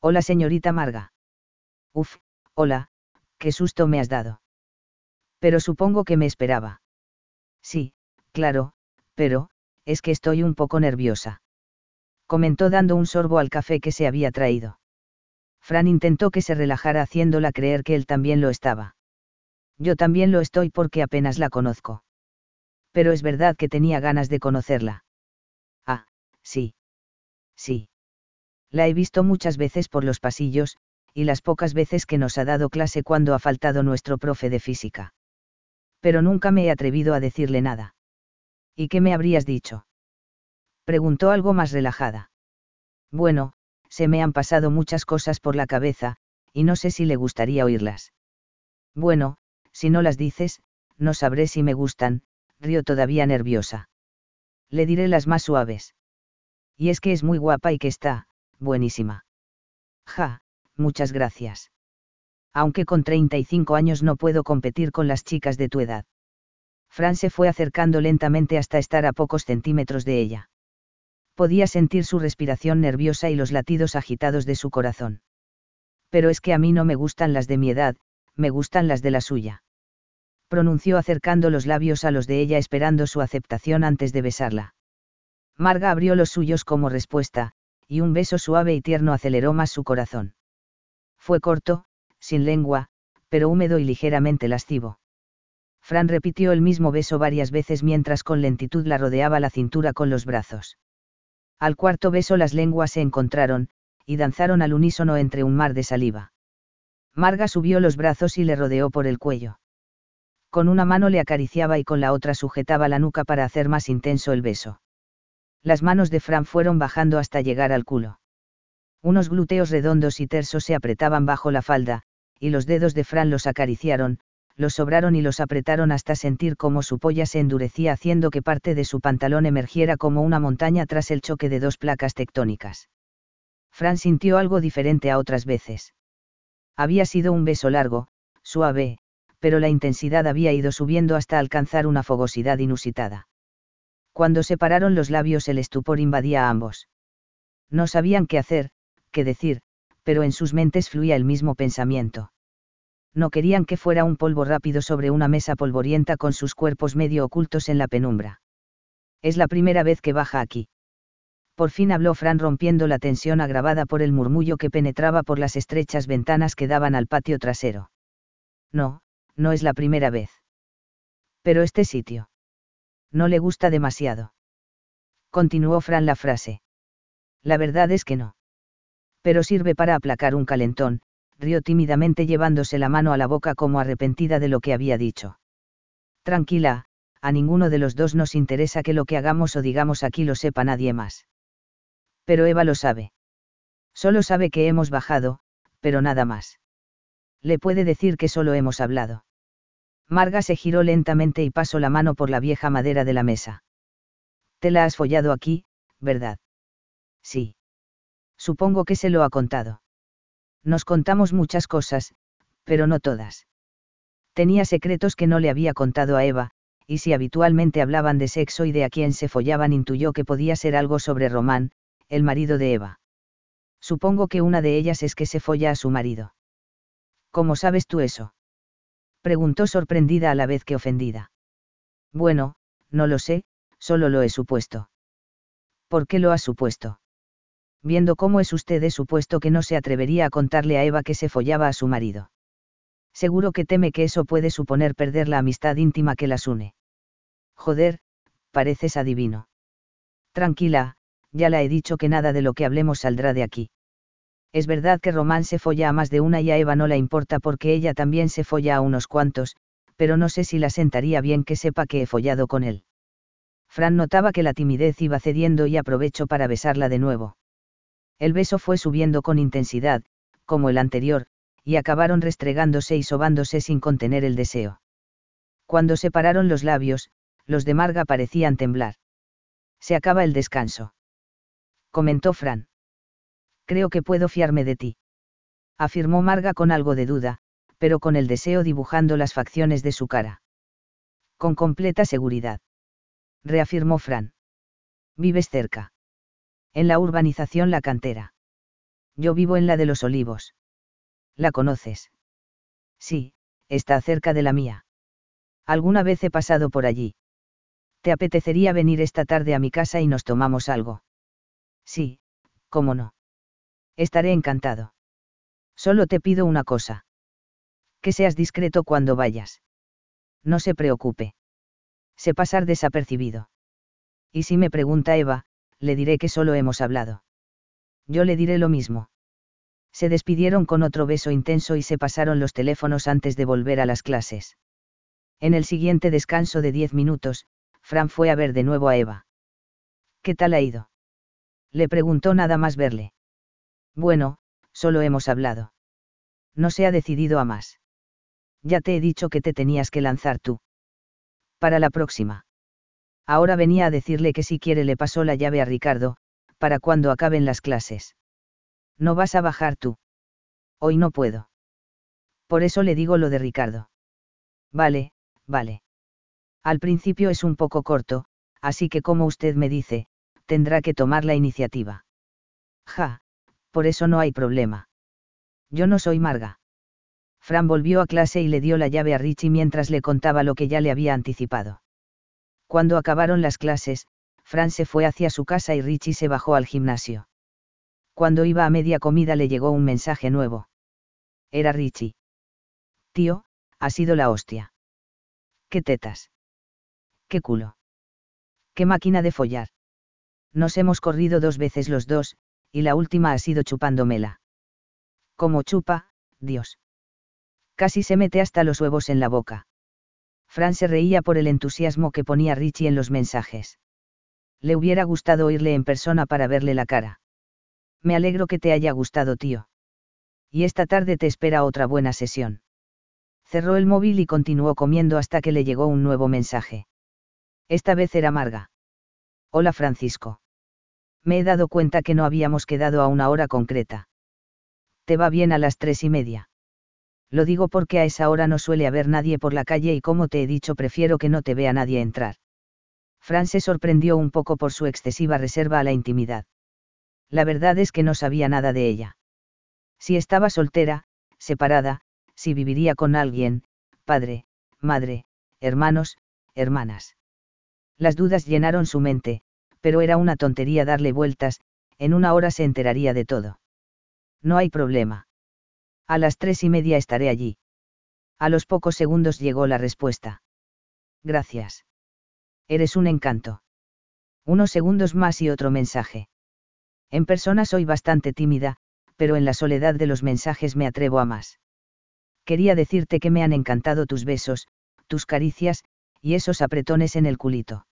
Hola señorita Marga. Uf, hola, qué susto me has dado. Pero supongo que me esperaba. Sí, claro, pero, es que estoy un poco nerviosa. Comentó dando un sorbo al café que se había traído. Fran intentó que se relajara haciéndola creer que él también lo estaba. Yo también lo estoy porque apenas la conozco. Pero es verdad que tenía ganas de conocerla. Ah, sí. Sí. La he visto muchas veces por los pasillos, y las pocas veces que nos ha dado clase cuando ha faltado nuestro profe de física. Pero nunca me he atrevido a decirle nada. ¿Y qué me habrías dicho? Preguntó algo más relajada. Bueno, se me han pasado muchas cosas por la cabeza, y no sé si le gustaría oírlas. Bueno, si no las dices, no sabré si me gustan, río todavía nerviosa. Le diré las más suaves. Y es que es muy guapa y que está, buenísima. Ja, muchas gracias. Aunque con 35 años no puedo competir con las chicas de tu edad. Fran se fue acercando lentamente hasta estar a pocos centímetros de ella. Podía sentir su respiración nerviosa y los latidos agitados de su corazón. Pero es que a mí no me gustan las de mi edad, me gustan las de la suya. Pronunció acercando los labios a los de ella esperando su aceptación antes de besarla. Marga abrió los suyos como respuesta, y un beso suave y tierno aceleró más su corazón. Fue corto, sin lengua, pero húmedo y ligeramente lascivo. Fran repitió el mismo beso varias veces mientras con lentitud la rodeaba la cintura con los brazos. Al cuarto beso las lenguas se encontraron, y danzaron al unísono entre un mar de saliva. Marga subió los brazos y le rodeó por el cuello. Con una mano le acariciaba y con la otra sujetaba la nuca para hacer más intenso el beso. Las manos de Fran fueron bajando hasta llegar al culo. Unos glúteos redondos y tersos se apretaban bajo la falda, y los dedos de Fran los acariciaron, los sobraron y los apretaron hasta sentir cómo su polla se endurecía haciendo que parte de su pantalón emergiera como una montaña tras el choque de dos placas tectónicas. Fran sintió algo diferente a otras veces. Había sido un beso largo, suave, pero la intensidad había ido subiendo hasta alcanzar una fogosidad inusitada. Cuando separaron los labios el estupor invadía a ambos. No sabían qué hacer, qué decir, pero en sus mentes fluía el mismo pensamiento. No querían que fuera un polvo rápido sobre una mesa polvorienta con sus cuerpos medio ocultos en la penumbra. Es la primera vez que baja aquí. Por fin habló Fran rompiendo la tensión agravada por el murmullo que penetraba por las estrechas ventanas que daban al patio trasero. No, no es la primera vez. Pero este sitio. No le gusta demasiado. Continuó Fran la frase. La verdad es que no. Pero sirve para aplacar un calentón, rió tímidamente llevándose la mano a la boca como arrepentida de lo que había dicho. Tranquila, a ninguno de los dos nos interesa que lo que hagamos o digamos aquí lo sepa nadie más. Pero Eva lo sabe. Solo sabe que hemos bajado, pero nada más. Le puede decir que solo hemos hablado. Marga se giró lentamente y pasó la mano por la vieja madera de la mesa. Te la has follado aquí, ¿verdad? Sí. Supongo que se lo ha contado. Nos contamos muchas cosas, pero no todas. Tenía secretos que no le había contado a Eva, y si habitualmente hablaban de sexo y de a quién se follaban intuyó que podía ser algo sobre Román, el marido de Eva. Supongo que una de ellas es que se folla a su marido. ¿Cómo sabes tú eso? Preguntó sorprendida a la vez que ofendida. Bueno, no lo sé, solo lo he supuesto. ¿Por qué lo has supuesto? Viendo cómo es usted, he supuesto que no se atrevería a contarle a Eva que se follaba a su marido. Seguro que teme que eso puede suponer perder la amistad íntima que las une. Joder, pareces adivino. Tranquila, ya la he dicho que nada de lo que hablemos saldrá de aquí. Es verdad que Román se folla a más de una y a Eva no la importa porque ella también se folla a unos cuantos, pero no sé si la sentaría bien que sepa que he follado con él. Fran notaba que la timidez iba cediendo y aprovechó para besarla de nuevo. El beso fue subiendo con intensidad, como el anterior, y acabaron restregándose y sobándose sin contener el deseo. Cuando separaron los labios, los de Marga parecían temblar. Se acaba el descanso. Comentó Fran. Creo que puedo fiarme de ti. Afirmó Marga con algo de duda, pero con el deseo dibujando las facciones de su cara. Con completa seguridad. Reafirmó Fran. Vives cerca. En la urbanización La Cantera. Yo vivo en la de los Olivos. ¿La conoces? Sí, está cerca de la mía. Alguna vez he pasado por allí. ¿Te apetecería venir esta tarde a mi casa y nos tomamos algo? Sí, cómo no. Estaré encantado. Solo te pido una cosa. Que seas discreto cuando vayas. No se preocupe. Sé pasar desapercibido. Y si me pregunta Eva, le diré que solo hemos hablado. Yo le diré lo mismo. Se despidieron con otro beso intenso y se pasaron los teléfonos antes de volver a las clases. En el siguiente descanso de diez minutos, Fran fue a ver de nuevo a Eva. ¿Qué tal ha ido? Le preguntó nada más verle. Bueno, solo hemos hablado. No se ha decidido a más. Ya te he dicho que te tenías que lanzar tú. Para la próxima. Ahora venía a decirle que si quiere le pasó la llave a Ricardo, para cuando acaben las clases. No vas a bajar tú. Hoy no puedo. Por eso le digo lo de Ricardo. Vale, vale. Al principio es un poco corto, así que como usted me dice, tendrá que tomar la iniciativa. Ja, por eso no hay problema. Yo no soy Marga. Fran volvió a clase y le dio la llave a Richie mientras le contaba lo que ya le había anticipado. Cuando acabaron las clases, Fran se fue hacia su casa y Richie se bajó al gimnasio. Cuando iba a media comida le llegó un mensaje nuevo. Era Richie. Tío, ha sido la hostia. ¿Qué tetas? ¿Qué culo? ¿Qué máquina de follar? Nos hemos corrido dos veces los dos, y la última ha sido chupándomela. Como chupa, Dios. Casi se mete hasta los huevos en la boca. Fran se reía por el entusiasmo que ponía Richie en los mensajes. Le hubiera gustado oírle en persona para verle la cara. Me alegro que te haya gustado, tío. Y esta tarde te espera otra buena sesión. Cerró el móvil y continuó comiendo hasta que le llegó un nuevo mensaje. Esta vez era Marga. Hola Francisco. Me he dado cuenta que no habíamos quedado a una hora concreta. ¿Te va bien a las tres y media? Lo digo porque a esa hora no suele haber nadie por la calle y como te he dicho prefiero que no te vea nadie entrar. Fran se sorprendió un poco por su excesiva reserva a la intimidad la verdad es que no sabía nada de ella. Si estaba soltera, separada, si viviría con alguien, padre, madre, hermanos, hermanas. Las dudas llenaron su mente, pero era una tontería darle vueltas, en una hora se enteraría de todo. No hay problema. A las tres y media estaré allí. A los pocos segundos llegó la respuesta. Gracias. Eres un encanto. Unos segundos más y otro mensaje. En persona soy bastante tímida, pero en la soledad de los mensajes me atrevo a más. Quería decirte que me han encantado tus besos, tus caricias, y esos apretones en el culito.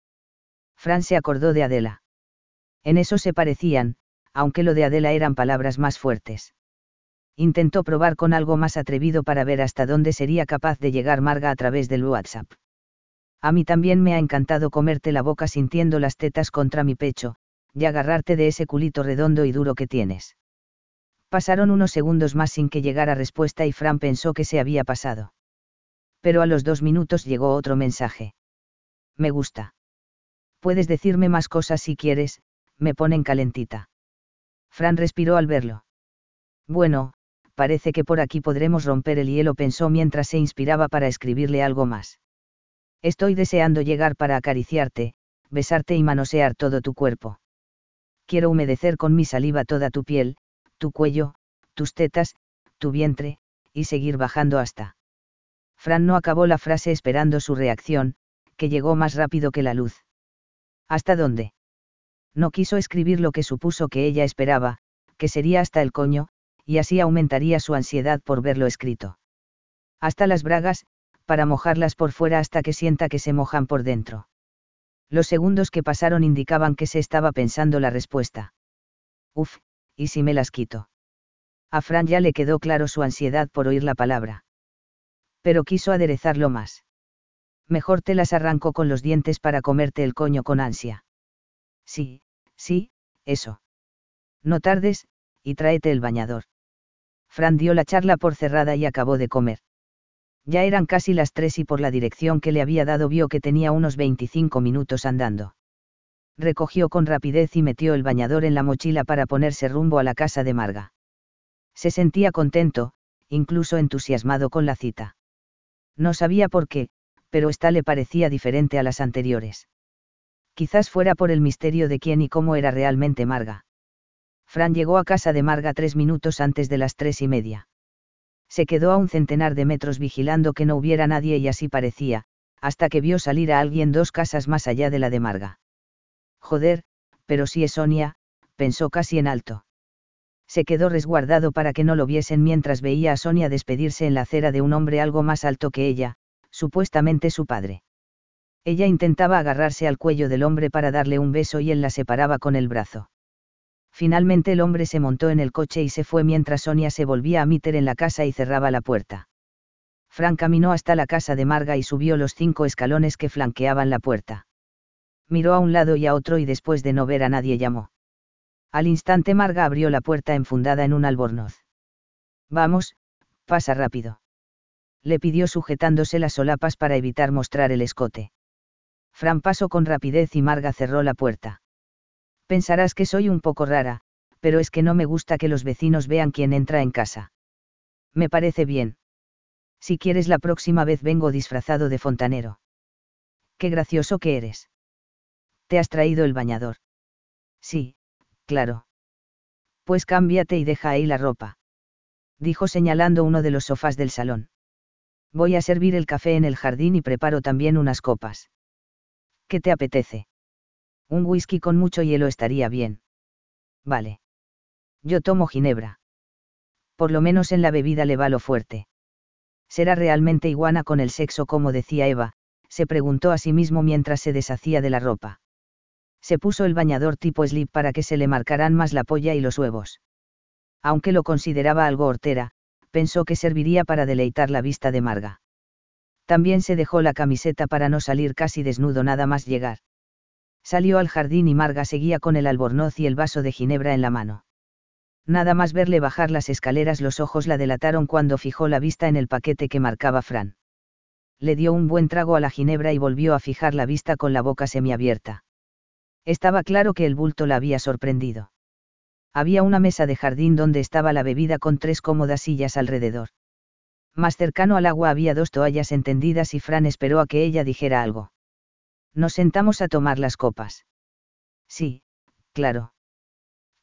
Fran se acordó de Adela. En eso se parecían, aunque lo de Adela eran palabras más fuertes. Intentó probar con algo más atrevido para ver hasta dónde sería capaz de llegar Marga a través del WhatsApp. A mí también me ha encantado comerte la boca sintiendo las tetas contra mi pecho, y agarrarte de ese culito redondo y duro que tienes. Pasaron unos segundos más sin que llegara respuesta y Fran pensó que se había pasado. Pero a los dos minutos llegó otro mensaje. Me gusta. Puedes decirme más cosas si quieres, me ponen calentita. Fran respiró al verlo. Bueno, parece que por aquí podremos romper el hielo, pensó mientras se inspiraba para escribirle algo más. Estoy deseando llegar para acariciarte, besarte y manosear todo tu cuerpo. Quiero humedecer con mi saliva toda tu piel, tu cuello, tus tetas, tu vientre, y seguir bajando hasta. Fran no acabó la frase esperando su reacción, que llegó más rápido que la luz. ¿Hasta dónde? No quiso escribir lo que supuso que ella esperaba, que sería hasta el coño, y así aumentaría su ansiedad por verlo escrito. Hasta las bragas, para mojarlas por fuera hasta que sienta que se mojan por dentro. Los segundos que pasaron indicaban que se estaba pensando la respuesta. Uf, ¿y si me las quito? A Fran ya le quedó claro su ansiedad por oír la palabra. Pero quiso aderezarlo más. Mejor te las arrancó con los dientes para comerte el coño con ansia. Sí, sí, eso. No tardes, y tráete el bañador. Fran dio la charla por cerrada y acabó de comer. Ya eran casi las tres y por la dirección que le había dado vio que tenía unos 25 minutos andando. Recogió con rapidez y metió el bañador en la mochila para ponerse rumbo a la casa de Marga. Se sentía contento, incluso entusiasmado con la cita. No sabía por qué, pero esta le parecía diferente a las anteriores. Quizás fuera por el misterio de quién y cómo era realmente Marga. Fran llegó a casa de Marga tres minutos antes de las tres y media. Se quedó a un centenar de metros vigilando que no hubiera nadie y así parecía, hasta que vio salir a alguien dos casas más allá de la de Marga. Joder, pero si es Sonia, pensó casi en alto se quedó resguardado para que no lo viesen mientras veía a Sonia despedirse en la acera de un hombre algo más alto que ella, supuestamente su padre. Ella intentaba agarrarse al cuello del hombre para darle un beso y él la separaba con el brazo. Finalmente el hombre se montó en el coche y se fue mientras Sonia se volvía a meter en la casa y cerraba la puerta. Fran caminó hasta la casa de Marga y subió los cinco escalones que flanqueaban la puerta. Miró a un lado y a otro y después de no ver a nadie llamó. Al instante Marga abrió la puerta enfundada en un albornoz. Vamos, pasa rápido. Le pidió sujetándose las solapas para evitar mostrar el escote. Fran pasó con rapidez y Marga cerró la puerta. Pensarás que soy un poco rara, pero es que no me gusta que los vecinos vean quién entra en casa. Me parece bien. Si quieres la próxima vez vengo disfrazado de fontanero. Qué gracioso que eres. ¿Te has traído el bañador? Sí, claro. Pues cámbiate y deja ahí la ropa. Dijo señalando uno de los sofás del salón. Voy a servir el café en el jardín y preparo también unas copas. ¿Qué te apetece? Un whisky con mucho hielo estaría bien. Vale. Yo tomo ginebra. Por lo menos en la bebida le va lo fuerte. ¿Será realmente iguana con el sexo como decía Eva? se preguntó a sí mismo mientras se deshacía de la ropa se puso el bañador tipo slip para que se le marcaran más la polla y los huevos. Aunque lo consideraba algo hortera, pensó que serviría para deleitar la vista de Marga. También se dejó la camiseta para no salir casi desnudo nada más llegar. Salió al jardín y Marga seguía con el albornoz y el vaso de ginebra en la mano. Nada más verle bajar las escaleras los ojos la delataron cuando fijó la vista en el paquete que marcaba Fran. Le dio un buen trago a la ginebra y volvió a fijar la vista con la boca semiabierta. Estaba claro que el bulto la había sorprendido. Había una mesa de jardín donde estaba la bebida con tres cómodas sillas alrededor. Más cercano al agua había dos toallas entendidas y Fran esperó a que ella dijera algo. Nos sentamos a tomar las copas. Sí, claro.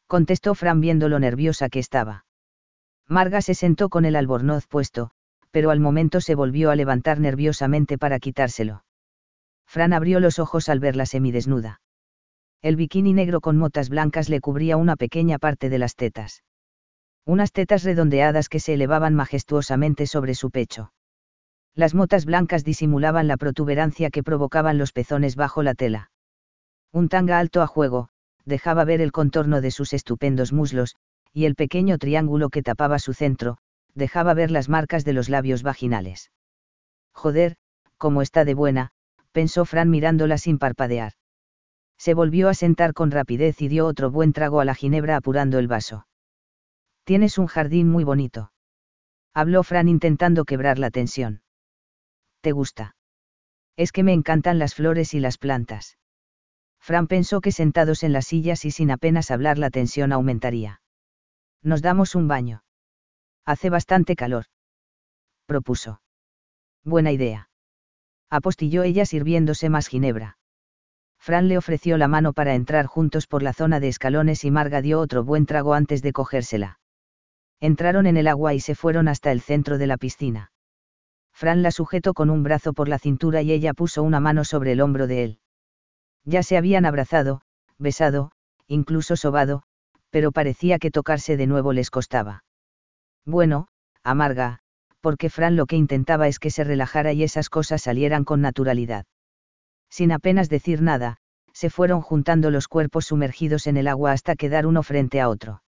Contestó Fran viendo lo nerviosa que estaba. Marga se sentó con el albornoz puesto, pero al momento se volvió a levantar nerviosamente para quitárselo. Fran abrió los ojos al verla semidesnuda. El bikini negro con motas blancas le cubría una pequeña parte de las tetas. Unas tetas redondeadas que se elevaban majestuosamente sobre su pecho. Las motas blancas disimulaban la protuberancia que provocaban los pezones bajo la tela. Un tanga alto a juego, dejaba ver el contorno de sus estupendos muslos, y el pequeño triángulo que tapaba su centro, dejaba ver las marcas de los labios vaginales. Joder, cómo está de buena, pensó Fran mirándola sin parpadear. Se volvió a sentar con rapidez y dio otro buen trago a la ginebra apurando el vaso. Tienes un jardín muy bonito. Habló Fran intentando quebrar la tensión. ¿Te gusta? Es que me encantan las flores y las plantas. Fran pensó que sentados en las sillas y sin apenas hablar la tensión aumentaría. Nos damos un baño. Hace bastante calor. Propuso. Buena idea. Apostilló ella sirviéndose más ginebra. Fran le ofreció la mano para entrar juntos por la zona de escalones y Marga dio otro buen trago antes de cogérsela. Entraron en el agua y se fueron hasta el centro de la piscina. Fran la sujetó con un brazo por la cintura y ella puso una mano sobre el hombro de él. Ya se habían abrazado, besado, incluso sobado, pero parecía que tocarse de nuevo les costaba. Bueno, amarga, porque Fran lo que intentaba es que se relajara y esas cosas salieran con naturalidad. Sin apenas decir nada, se fueron juntando los cuerpos sumergidos en el agua hasta quedar uno frente a otro.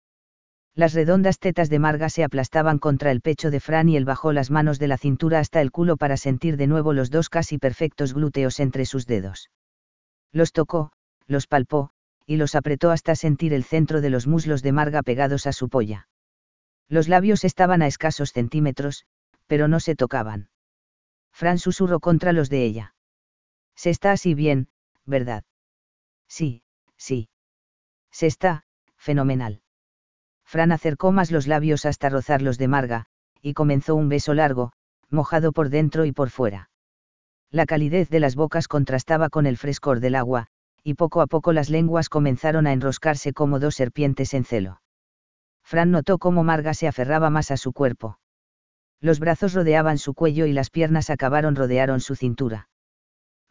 Las redondas tetas de Marga se aplastaban contra el pecho de Fran y él bajó las manos de la cintura hasta el culo para sentir de nuevo los dos casi perfectos glúteos entre sus dedos. Los tocó, los palpó, y los apretó hasta sentir el centro de los muslos de Marga pegados a su polla. Los labios estaban a escasos centímetros, pero no se tocaban. Fran susurró contra los de ella. Se está así bien, ¿verdad? Sí, sí. Se está, fenomenal. Fran acercó más los labios hasta rozar los de Marga, y comenzó un beso largo, mojado por dentro y por fuera. La calidez de las bocas contrastaba con el frescor del agua, y poco a poco las lenguas comenzaron a enroscarse como dos serpientes en celo. Fran notó cómo Marga se aferraba más a su cuerpo. Los brazos rodeaban su cuello y las piernas acabaron rodearon su cintura.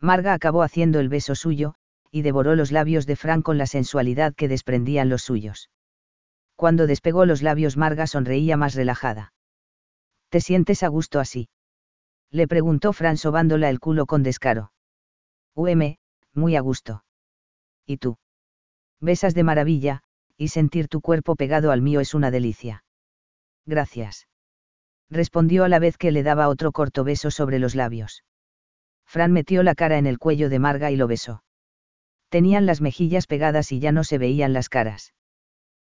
Marga acabó haciendo el beso suyo, y devoró los labios de Fran con la sensualidad que desprendían los suyos. Cuando despegó los labios Marga sonreía más relajada. ¿Te sientes a gusto así? Le preguntó Fran sobándola el culo con descaro. UM, muy a gusto. ¿Y tú? Besas de maravilla, y sentir tu cuerpo pegado al mío es una delicia. Gracias. Respondió a la vez que le daba otro corto beso sobre los labios. Fran metió la cara en el cuello de Marga y lo besó. Tenían las mejillas pegadas y ya no se veían las caras.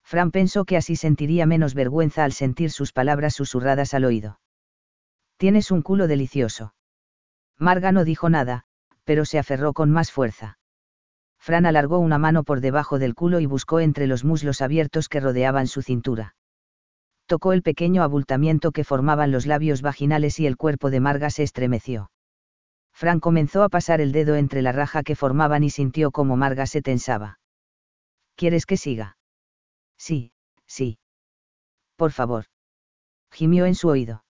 Fran pensó que así sentiría menos vergüenza al sentir sus palabras susurradas al oído. Tienes un culo delicioso. Marga no dijo nada, pero se aferró con más fuerza. Fran alargó una mano por debajo del culo y buscó entre los muslos abiertos que rodeaban su cintura. Tocó el pequeño abultamiento que formaban los labios vaginales y el cuerpo de Marga se estremeció. Fran comenzó a pasar el dedo entre la raja que formaban y sintió como Marga se tensaba. ¿Quieres que siga? Sí, sí. Por favor. Gimió en su oído.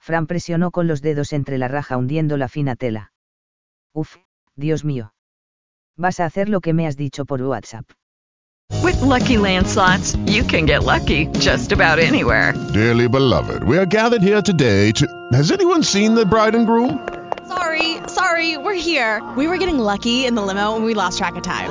Fran presionó con los dedos entre la raja hundiendo la fina tela. Uf, Dios mío. Vas a hacer lo que me has dicho por WhatsApp. With lucky landslots, you can get lucky just about anywhere. Dearly beloved, we are gathered here today to. Has anyone seen the bride and groom? Sorry, sorry, we're here. We were getting lucky in the limo and we lost track of time.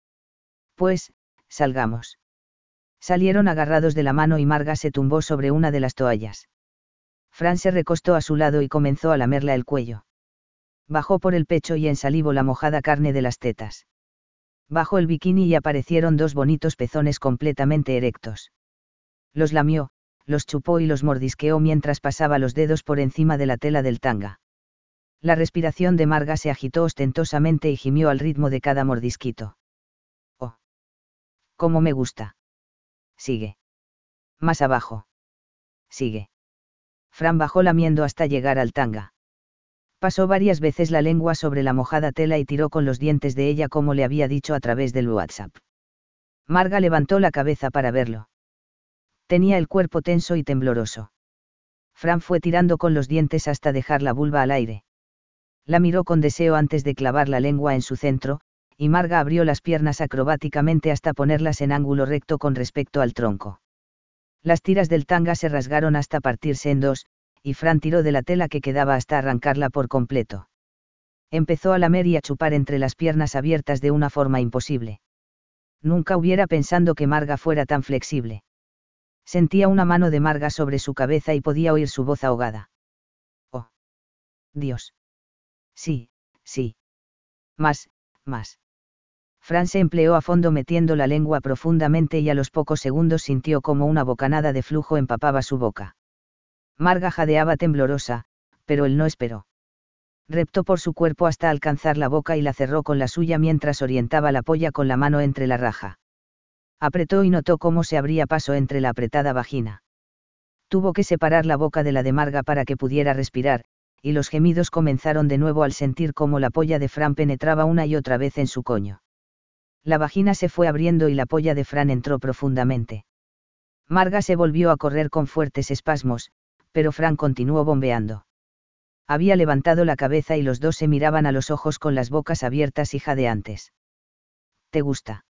Pues, salgamos. Salieron agarrados de la mano y Marga se tumbó sobre una de las toallas. Fran se recostó a su lado y comenzó a lamerla el cuello. Bajó por el pecho y ensalivó la mojada carne de las tetas. Bajó el bikini y aparecieron dos bonitos pezones completamente erectos. Los lamió, los chupó y los mordisqueó mientras pasaba los dedos por encima de la tela del tanga. La respiración de Marga se agitó ostentosamente y gimió al ritmo de cada mordisquito. Cómo me gusta. Sigue. Más abajo. Sigue. Fran bajó lamiendo hasta llegar al tanga. Pasó varias veces la lengua sobre la mojada tela y tiró con los dientes de ella como le había dicho a través del WhatsApp. Marga levantó la cabeza para verlo. Tenía el cuerpo tenso y tembloroso. Fran fue tirando con los dientes hasta dejar la vulva al aire. La miró con deseo antes de clavar la lengua en su centro, y Marga abrió las piernas acrobáticamente hasta ponerlas en ángulo recto con respecto al tronco. Las tiras del tanga se rasgaron hasta partirse en dos, y Fran tiró de la tela que quedaba hasta arrancarla por completo. Empezó a lamer y a chupar entre las piernas abiertas de una forma imposible. Nunca hubiera pensado que Marga fuera tan flexible. Sentía una mano de Marga sobre su cabeza y podía oír su voz ahogada. Oh. Dios. Sí, sí. Más, más. Fran se empleó a fondo metiendo la lengua profundamente y a los pocos segundos sintió como una bocanada de flujo empapaba su boca. Marga jadeaba temblorosa, pero él no esperó. Reptó por su cuerpo hasta alcanzar la boca y la cerró con la suya mientras orientaba la polla con la mano entre la raja. Apretó y notó cómo se abría paso entre la apretada vagina. Tuvo que separar la boca de la de Marga para que pudiera respirar, y los gemidos comenzaron de nuevo al sentir cómo la polla de Fran penetraba una y otra vez en su coño. La vagina se fue abriendo y la polla de Fran entró profundamente. Marga se volvió a correr con fuertes espasmos, pero Fran continuó bombeando. Había levantado la cabeza y los dos se miraban a los ojos con las bocas abiertas y jadeantes. ¿Te gusta?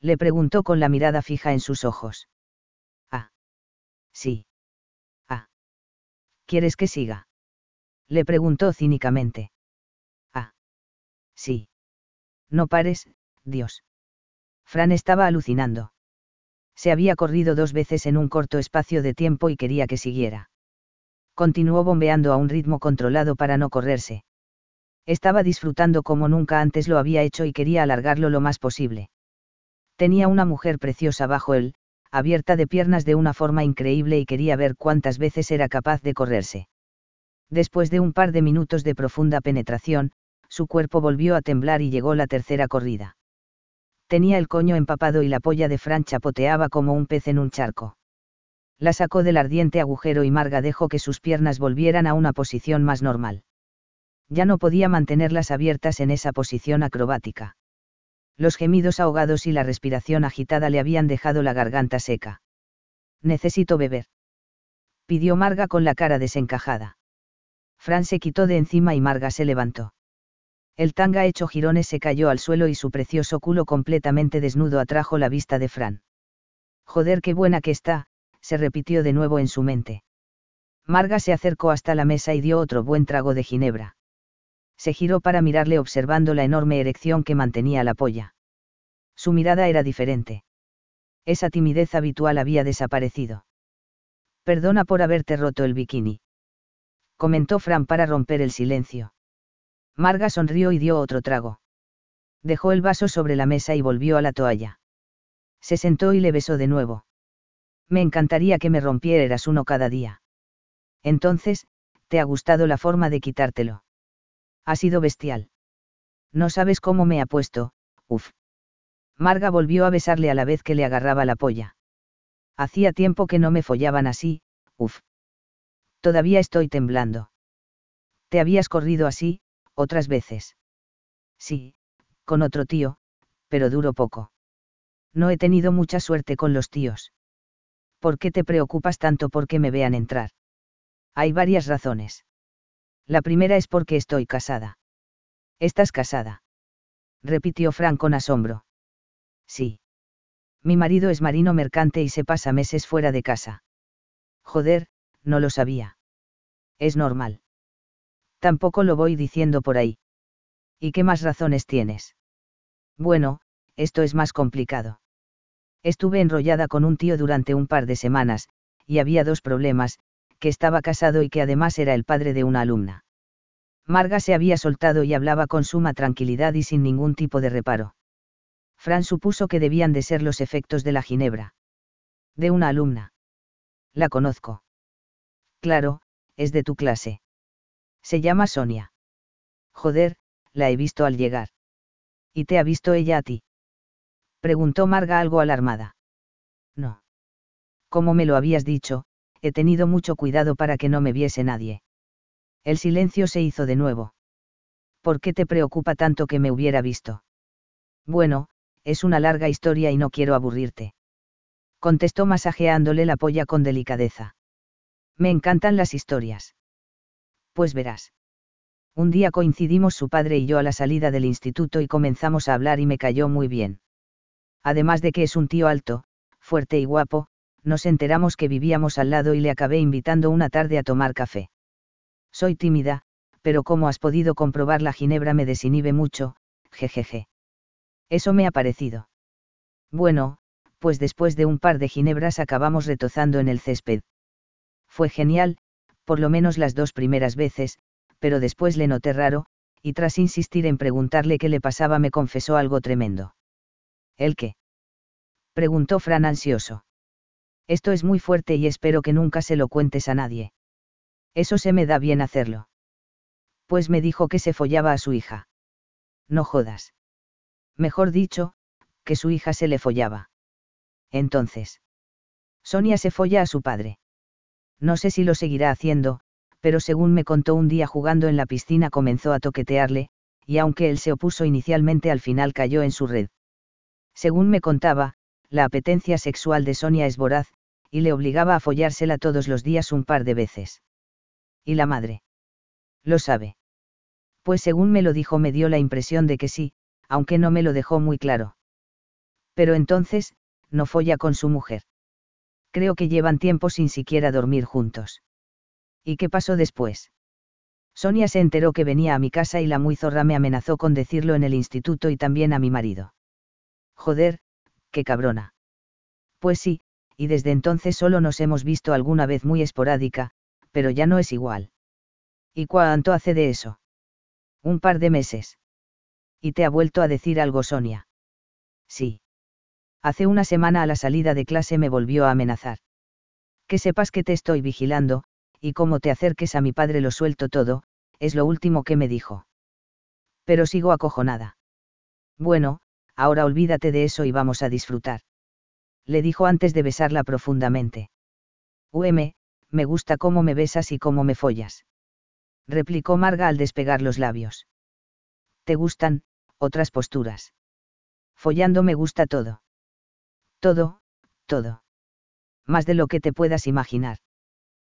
Le preguntó con la mirada fija en sus ojos. Ah. Sí. Ah. ¿Quieres que siga? Le preguntó cínicamente. Ah. Sí. No pares, Dios. Fran estaba alucinando. Se había corrido dos veces en un corto espacio de tiempo y quería que siguiera. Continuó bombeando a un ritmo controlado para no correrse. Estaba disfrutando como nunca antes lo había hecho y quería alargarlo lo más posible. Tenía una mujer preciosa bajo él, abierta de piernas de una forma increíble y quería ver cuántas veces era capaz de correrse. Después de un par de minutos de profunda penetración, su cuerpo volvió a temblar y llegó la tercera corrida tenía el coño empapado y la polla de Fran chapoteaba como un pez en un charco. La sacó del ardiente agujero y Marga dejó que sus piernas volvieran a una posición más normal. Ya no podía mantenerlas abiertas en esa posición acrobática. Los gemidos ahogados y la respiración agitada le habían dejado la garganta seca. Necesito beber. Pidió Marga con la cara desencajada. Fran se quitó de encima y Marga se levantó. El tanga hecho jirones se cayó al suelo y su precioso culo completamente desnudo atrajo la vista de Fran. Joder, qué buena que está, se repitió de nuevo en su mente. Marga se acercó hasta la mesa y dio otro buen trago de ginebra. Se giró para mirarle observando la enorme erección que mantenía la polla. Su mirada era diferente. Esa timidez habitual había desaparecido. Perdona por haberte roto el bikini. Comentó Fran para romper el silencio. Marga sonrió y dio otro trago. Dejó el vaso sobre la mesa y volvió a la toalla. Se sentó y le besó de nuevo. Me encantaría que me rompieras uno cada día. Entonces, ¿te ha gustado la forma de quitártelo? Ha sido bestial. No sabes cómo me ha puesto, uf. Marga volvió a besarle a la vez que le agarraba la polla. Hacía tiempo que no me follaban así, uf. Todavía estoy temblando. Te habías corrido así, otras veces. Sí, con otro tío, pero duro poco. No he tenido mucha suerte con los tíos. ¿Por qué te preocupas tanto porque me vean entrar? Hay varias razones. La primera es porque estoy casada. ¿Estás casada? repitió Frank con asombro. Sí. Mi marido es marino mercante y se pasa meses fuera de casa. Joder, no lo sabía. Es normal. Tampoco lo voy diciendo por ahí. ¿Y qué más razones tienes? Bueno, esto es más complicado. Estuve enrollada con un tío durante un par de semanas, y había dos problemas, que estaba casado y que además era el padre de una alumna. Marga se había soltado y hablaba con suma tranquilidad y sin ningún tipo de reparo. Fran supuso que debían de ser los efectos de la ginebra. De una alumna. La conozco. Claro, es de tu clase. Se llama Sonia. Joder, la he visto al llegar. ¿Y te ha visto ella a ti? Preguntó Marga algo alarmada. No. Como me lo habías dicho, he tenido mucho cuidado para que no me viese nadie. El silencio se hizo de nuevo. ¿Por qué te preocupa tanto que me hubiera visto? Bueno, es una larga historia y no quiero aburrirte. Contestó masajeándole la polla con delicadeza. Me encantan las historias. Pues verás. Un día coincidimos su padre y yo a la salida del instituto y comenzamos a hablar y me cayó muy bien. Además de que es un tío alto, fuerte y guapo, nos enteramos que vivíamos al lado y le acabé invitando una tarde a tomar café. Soy tímida, pero como has podido comprobar la ginebra me desinhibe mucho, jejeje. Eso me ha parecido. Bueno, pues después de un par de ginebras acabamos retozando en el césped. Fue genial, por lo menos las dos primeras veces, pero después le noté raro, y tras insistir en preguntarle qué le pasaba me confesó algo tremendo. ¿El qué? preguntó Fran ansioso. Esto es muy fuerte y espero que nunca se lo cuentes a nadie. Eso se me da bien hacerlo. Pues me dijo que se follaba a su hija. No jodas. Mejor dicho, que su hija se le follaba. Entonces. Sonia se folla a su padre. No sé si lo seguirá haciendo, pero según me contó un día jugando en la piscina comenzó a toquetearle, y aunque él se opuso inicialmente al final cayó en su red. Según me contaba, la apetencia sexual de Sonia es voraz, y le obligaba a follársela todos los días un par de veces. ¿Y la madre? Lo sabe. Pues según me lo dijo me dio la impresión de que sí, aunque no me lo dejó muy claro. Pero entonces, no folla con su mujer. Creo que llevan tiempo sin siquiera dormir juntos. ¿Y qué pasó después? Sonia se enteró que venía a mi casa y la muy zorra me amenazó con decirlo en el instituto y también a mi marido. Joder, qué cabrona. Pues sí, y desde entonces solo nos hemos visto alguna vez muy esporádica, pero ya no es igual. ¿Y cuánto hace de eso? Un par de meses. ¿Y te ha vuelto a decir algo Sonia? Sí. Hace una semana a la salida de clase me volvió a amenazar. Que sepas que te estoy vigilando, y como te acerques a mi padre lo suelto todo, es lo último que me dijo. Pero sigo acojonada. Bueno, ahora olvídate de eso y vamos a disfrutar. Le dijo antes de besarla profundamente. UM, me gusta cómo me besas y cómo me follas. Replicó Marga al despegar los labios. ¿Te gustan, otras posturas? Follando me gusta todo. Todo, todo. Más de lo que te puedas imaginar.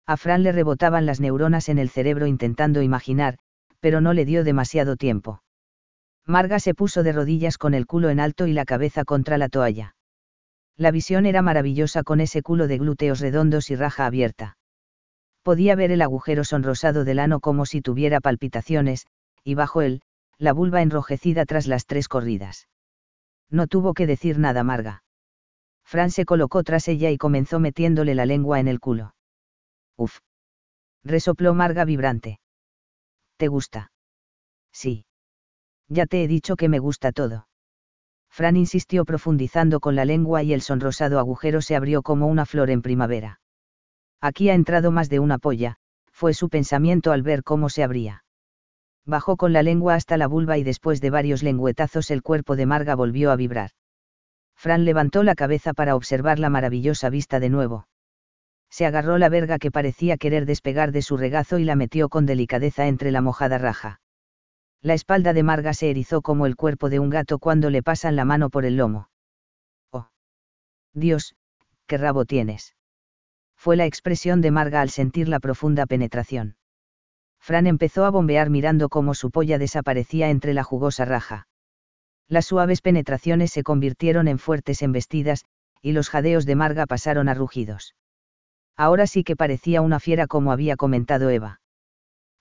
A Fran le rebotaban las neuronas en el cerebro intentando imaginar, pero no le dio demasiado tiempo. Marga se puso de rodillas con el culo en alto y la cabeza contra la toalla. La visión era maravillosa con ese culo de glúteos redondos y raja abierta. Podía ver el agujero sonrosado del ano como si tuviera palpitaciones, y bajo él, la vulva enrojecida tras las tres corridas. No tuvo que decir nada Marga. Fran se colocó tras ella y comenzó metiéndole la lengua en el culo. Uf. Resopló Marga vibrante. ¿Te gusta? Sí. Ya te he dicho que me gusta todo. Fran insistió profundizando con la lengua y el sonrosado agujero se abrió como una flor en primavera. Aquí ha entrado más de una polla, fue su pensamiento al ver cómo se abría. Bajó con la lengua hasta la vulva y después de varios lengüetazos el cuerpo de Marga volvió a vibrar. Fran levantó la cabeza para observar la maravillosa vista de nuevo se agarró la verga que parecía querer despegar de su regazo y la metió con delicadeza entre la mojada raja. La espalda de Marga se erizó como el cuerpo de un gato cuando le pasan la mano por el lomo. Oh. Dios, qué rabo tienes. Fue la expresión de Marga al sentir la profunda penetración. Fran empezó a bombear mirando cómo su polla desaparecía entre la jugosa raja. Las suaves penetraciones se convirtieron en fuertes embestidas, y los jadeos de Marga pasaron a rugidos. Ahora sí que parecía una fiera como había comentado Eva.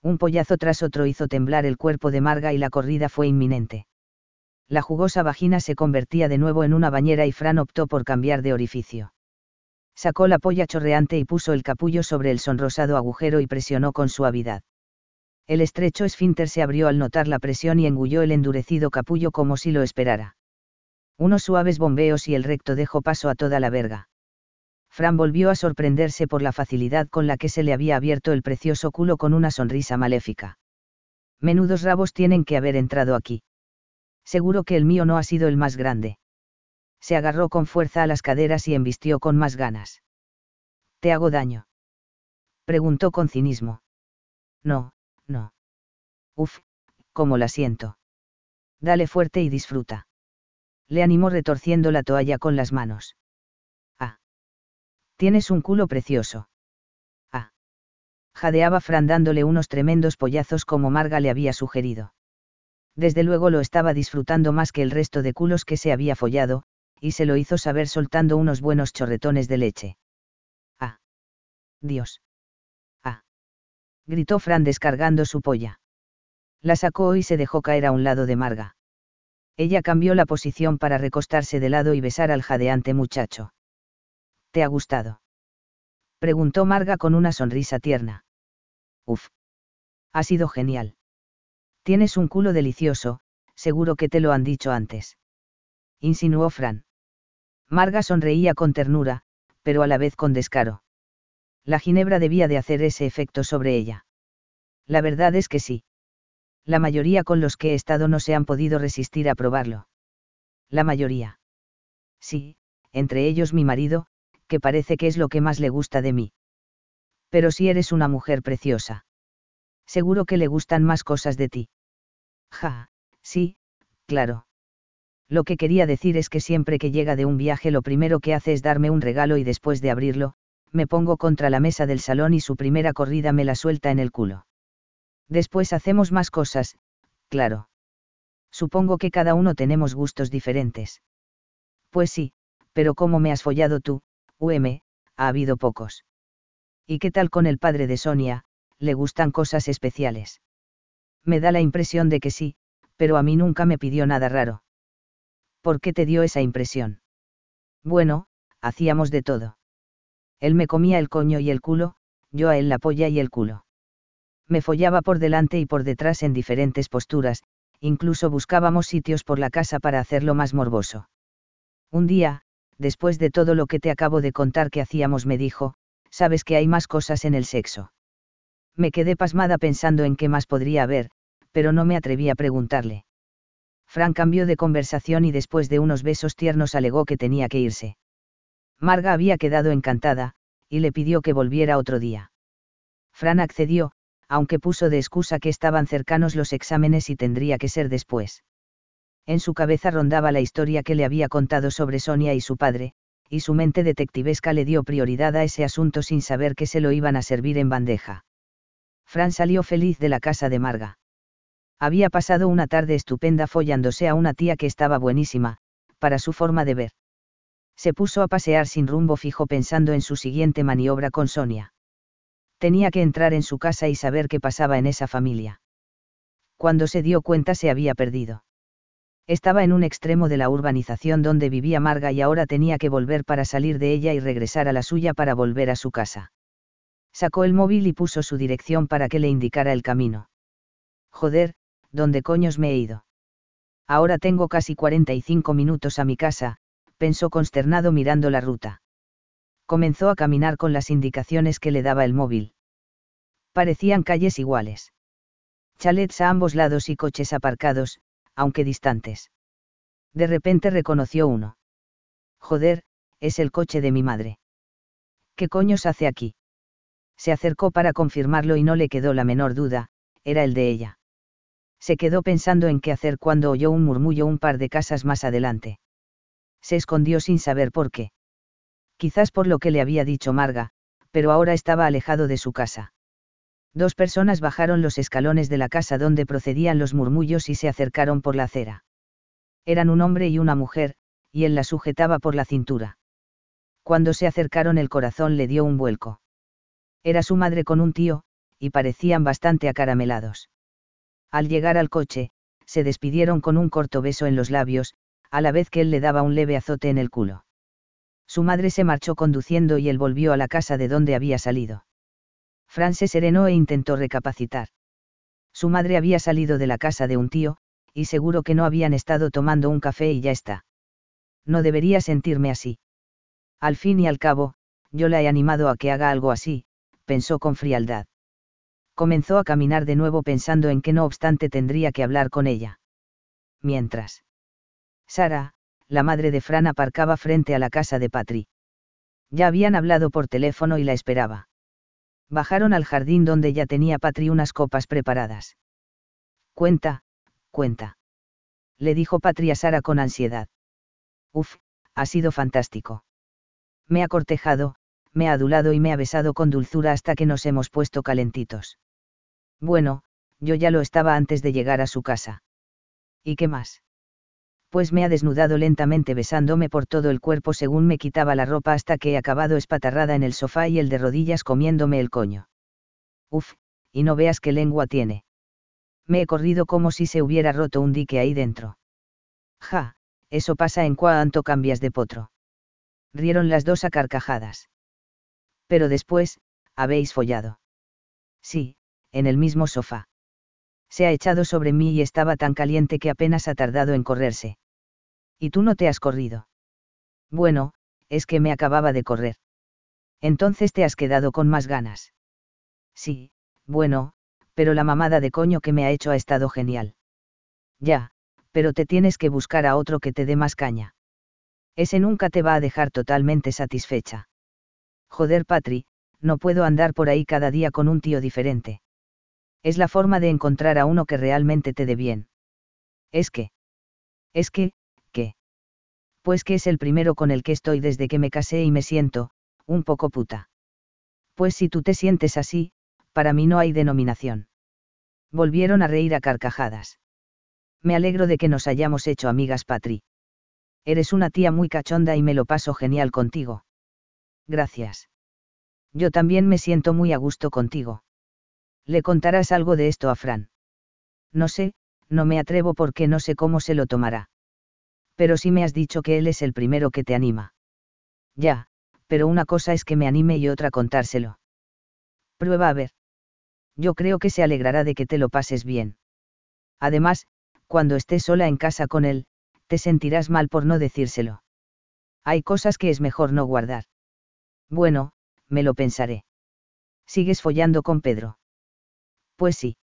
Un pollazo tras otro hizo temblar el cuerpo de Marga y la corrida fue inminente. La jugosa vagina se convertía de nuevo en una bañera y Fran optó por cambiar de orificio. Sacó la polla chorreante y puso el capullo sobre el sonrosado agujero y presionó con suavidad. El estrecho esfínter se abrió al notar la presión y engulló el endurecido capullo como si lo esperara. Unos suaves bombeos y el recto dejó paso a toda la verga. Fran volvió a sorprenderse por la facilidad con la que se le había abierto el precioso culo con una sonrisa maléfica. Menudos rabos tienen que haber entrado aquí. Seguro que el mío no ha sido el más grande. Se agarró con fuerza a las caderas y embistió con más ganas. ¿Te hago daño? Preguntó con cinismo. No, no. Uf, cómo la siento. Dale fuerte y disfruta. Le animó retorciendo la toalla con las manos. Tienes un culo precioso. Ah. Jadeaba Fran dándole unos tremendos pollazos como Marga le había sugerido. Desde luego lo estaba disfrutando más que el resto de culos que se había follado, y se lo hizo saber soltando unos buenos chorretones de leche. Ah. Dios. Gritó Fran descargando su polla. La sacó y se dejó caer a un lado de Marga. Ella cambió la posición para recostarse de lado y besar al jadeante muchacho. ¿Te ha gustado? Preguntó Marga con una sonrisa tierna. Uf. Ha sido genial. Tienes un culo delicioso, seguro que te lo han dicho antes. Insinuó Fran. Marga sonreía con ternura, pero a la vez con descaro. La ginebra debía de hacer ese efecto sobre ella. La verdad es que sí. La mayoría con los que he estado no se han podido resistir a probarlo. La mayoría. Sí, entre ellos mi marido, que parece que es lo que más le gusta de mí. Pero si eres una mujer preciosa. Seguro que le gustan más cosas de ti. Ja, sí, claro. Lo que quería decir es que siempre que llega de un viaje lo primero que hace es darme un regalo y después de abrirlo, me pongo contra la mesa del salón y su primera corrida me la suelta en el culo. Después hacemos más cosas, claro. Supongo que cada uno tenemos gustos diferentes. Pues sí, pero ¿cómo me has follado tú, UM? Ha habido pocos. ¿Y qué tal con el padre de Sonia? ¿Le gustan cosas especiales? Me da la impresión de que sí, pero a mí nunca me pidió nada raro. ¿Por qué te dio esa impresión? Bueno, hacíamos de todo. Él me comía el coño y el culo, yo a él la polla y el culo me follaba por delante y por detrás en diferentes posturas, incluso buscábamos sitios por la casa para hacerlo más morboso. Un día, después de todo lo que te acabo de contar que hacíamos, me dijo, sabes que hay más cosas en el sexo. Me quedé pasmada pensando en qué más podría haber, pero no me atreví a preguntarle. Frank cambió de conversación y después de unos besos tiernos alegó que tenía que irse. Marga había quedado encantada, y le pidió que volviera otro día. Fran accedió, aunque puso de excusa que estaban cercanos los exámenes y tendría que ser después. En su cabeza rondaba la historia que le había contado sobre Sonia y su padre, y su mente detectivesca le dio prioridad a ese asunto sin saber que se lo iban a servir en bandeja. Fran salió feliz de la casa de Marga. Había pasado una tarde estupenda follándose a una tía que estaba buenísima, para su forma de ver. Se puso a pasear sin rumbo fijo pensando en su siguiente maniobra con Sonia tenía que entrar en su casa y saber qué pasaba en esa familia. Cuando se dio cuenta se había perdido. Estaba en un extremo de la urbanización donde vivía Marga y ahora tenía que volver para salir de ella y regresar a la suya para volver a su casa. Sacó el móvil y puso su dirección para que le indicara el camino. Joder, ¿dónde coños me he ido? Ahora tengo casi 45 minutos a mi casa, pensó consternado mirando la ruta comenzó a caminar con las indicaciones que le daba el móvil. Parecían calles iguales. Chalets a ambos lados y coches aparcados, aunque distantes. De repente reconoció uno. Joder, es el coche de mi madre. ¿Qué coños hace aquí? Se acercó para confirmarlo y no le quedó la menor duda, era el de ella. Se quedó pensando en qué hacer cuando oyó un murmullo un par de casas más adelante. Se escondió sin saber por qué quizás por lo que le había dicho Marga, pero ahora estaba alejado de su casa. Dos personas bajaron los escalones de la casa donde procedían los murmullos y se acercaron por la acera. Eran un hombre y una mujer, y él la sujetaba por la cintura. Cuando se acercaron el corazón le dio un vuelco. Era su madre con un tío, y parecían bastante acaramelados. Al llegar al coche, se despidieron con un corto beso en los labios, a la vez que él le daba un leve azote en el culo. Su madre se marchó conduciendo y él volvió a la casa de donde había salido. Fran se serenó e intentó recapacitar. Su madre había salido de la casa de un tío, y seguro que no habían estado tomando un café y ya está. No debería sentirme así. Al fin y al cabo, yo la he animado a que haga algo así, pensó con frialdad. Comenzó a caminar de nuevo pensando en que no obstante tendría que hablar con ella. Mientras. Sara, la madre de Fran aparcaba frente a la casa de Patri. Ya habían hablado por teléfono y la esperaba. Bajaron al jardín donde ya tenía Patri unas copas preparadas. Cuenta, cuenta. Le dijo Patri a Sara con ansiedad. Uf, ha sido fantástico. Me ha cortejado, me ha adulado y me ha besado con dulzura hasta que nos hemos puesto calentitos. Bueno, yo ya lo estaba antes de llegar a su casa. ¿Y qué más? Pues me ha desnudado lentamente besándome por todo el cuerpo según me quitaba la ropa hasta que he acabado espatarrada en el sofá y el de rodillas comiéndome el coño. Uf, y no veas qué lengua tiene. Me he corrido como si se hubiera roto un dique ahí dentro. Ja, eso pasa en cuanto cambias de potro. Rieron las dos a carcajadas. Pero después, habéis follado. Sí, en el mismo sofá. Se ha echado sobre mí y estaba tan caliente que apenas ha tardado en correrse. ¿Y tú no te has corrido? Bueno, es que me acababa de correr. Entonces te has quedado con más ganas. Sí, bueno, pero la mamada de coño que me ha hecho ha estado genial. Ya, pero te tienes que buscar a otro que te dé más caña. Ese nunca te va a dejar totalmente satisfecha. Joder, Patri, no puedo andar por ahí cada día con un tío diferente. Es la forma de encontrar a uno que realmente te dé bien. Es que. Es que, ¿qué? Pues que es el primero con el que estoy desde que me casé y me siento, un poco puta. Pues si tú te sientes así, para mí no hay denominación. Volvieron a reír a carcajadas. Me alegro de que nos hayamos hecho amigas, Patri. Eres una tía muy cachonda y me lo paso genial contigo. Gracias. Yo también me siento muy a gusto contigo. ¿Le contarás algo de esto a Fran? No sé, no me atrevo porque no sé cómo se lo tomará. Pero sí me has dicho que él es el primero que te anima. Ya, pero una cosa es que me anime y otra contárselo. Prueba a ver. Yo creo que se alegrará de que te lo pases bien. Además, cuando estés sola en casa con él, te sentirás mal por no decírselo. Hay cosas que es mejor no guardar. Bueno, me lo pensaré. ¿Sigues follando con Pedro? Pues sí.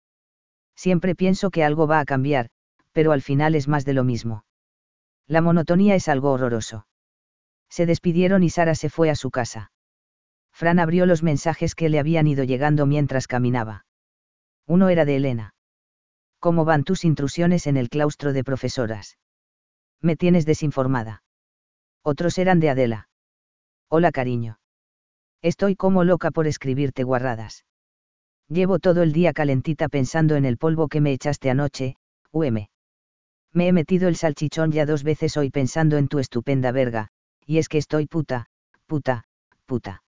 Siempre pienso que algo va a cambiar, pero al final es más de lo mismo. La monotonía es algo horroroso. Se despidieron y Sara se fue a su casa. Fran abrió los mensajes que le habían ido llegando mientras caminaba. Uno era de Elena. ¿Cómo van tus intrusiones en el claustro de profesoras? Me tienes desinformada. Otros eran de Adela. Hola cariño. Estoy como loca por escribirte guarradas. Llevo todo el día calentita pensando en el polvo que me echaste anoche, UM. Me he metido el salchichón ya dos veces hoy pensando en tu estupenda verga, y es que estoy puta, puta, puta.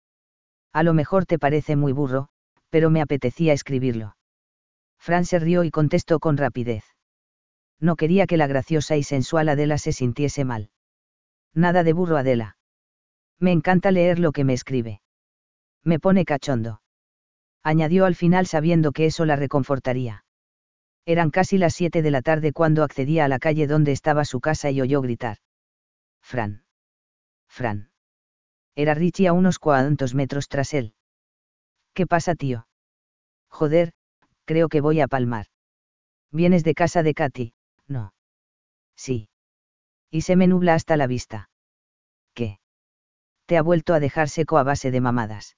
A lo mejor te parece muy burro, pero me apetecía escribirlo. Fran se rió y contestó con rapidez. No quería que la graciosa y sensual Adela se sintiese mal. Nada de burro Adela. Me encanta leer lo que me escribe. Me pone cachondo. Añadió al final sabiendo que eso la reconfortaría. Eran casi las siete de la tarde cuando accedía a la calle donde estaba su casa y oyó gritar. Fran. Fran. Era Richie a unos cuantos metros tras él. ¿Qué pasa, tío? Joder, creo que voy a palmar. ¿Vienes de casa de Katy? No. Sí. Y se me nubla hasta la vista. ¿Qué? Te ha vuelto a dejar seco a base de mamadas.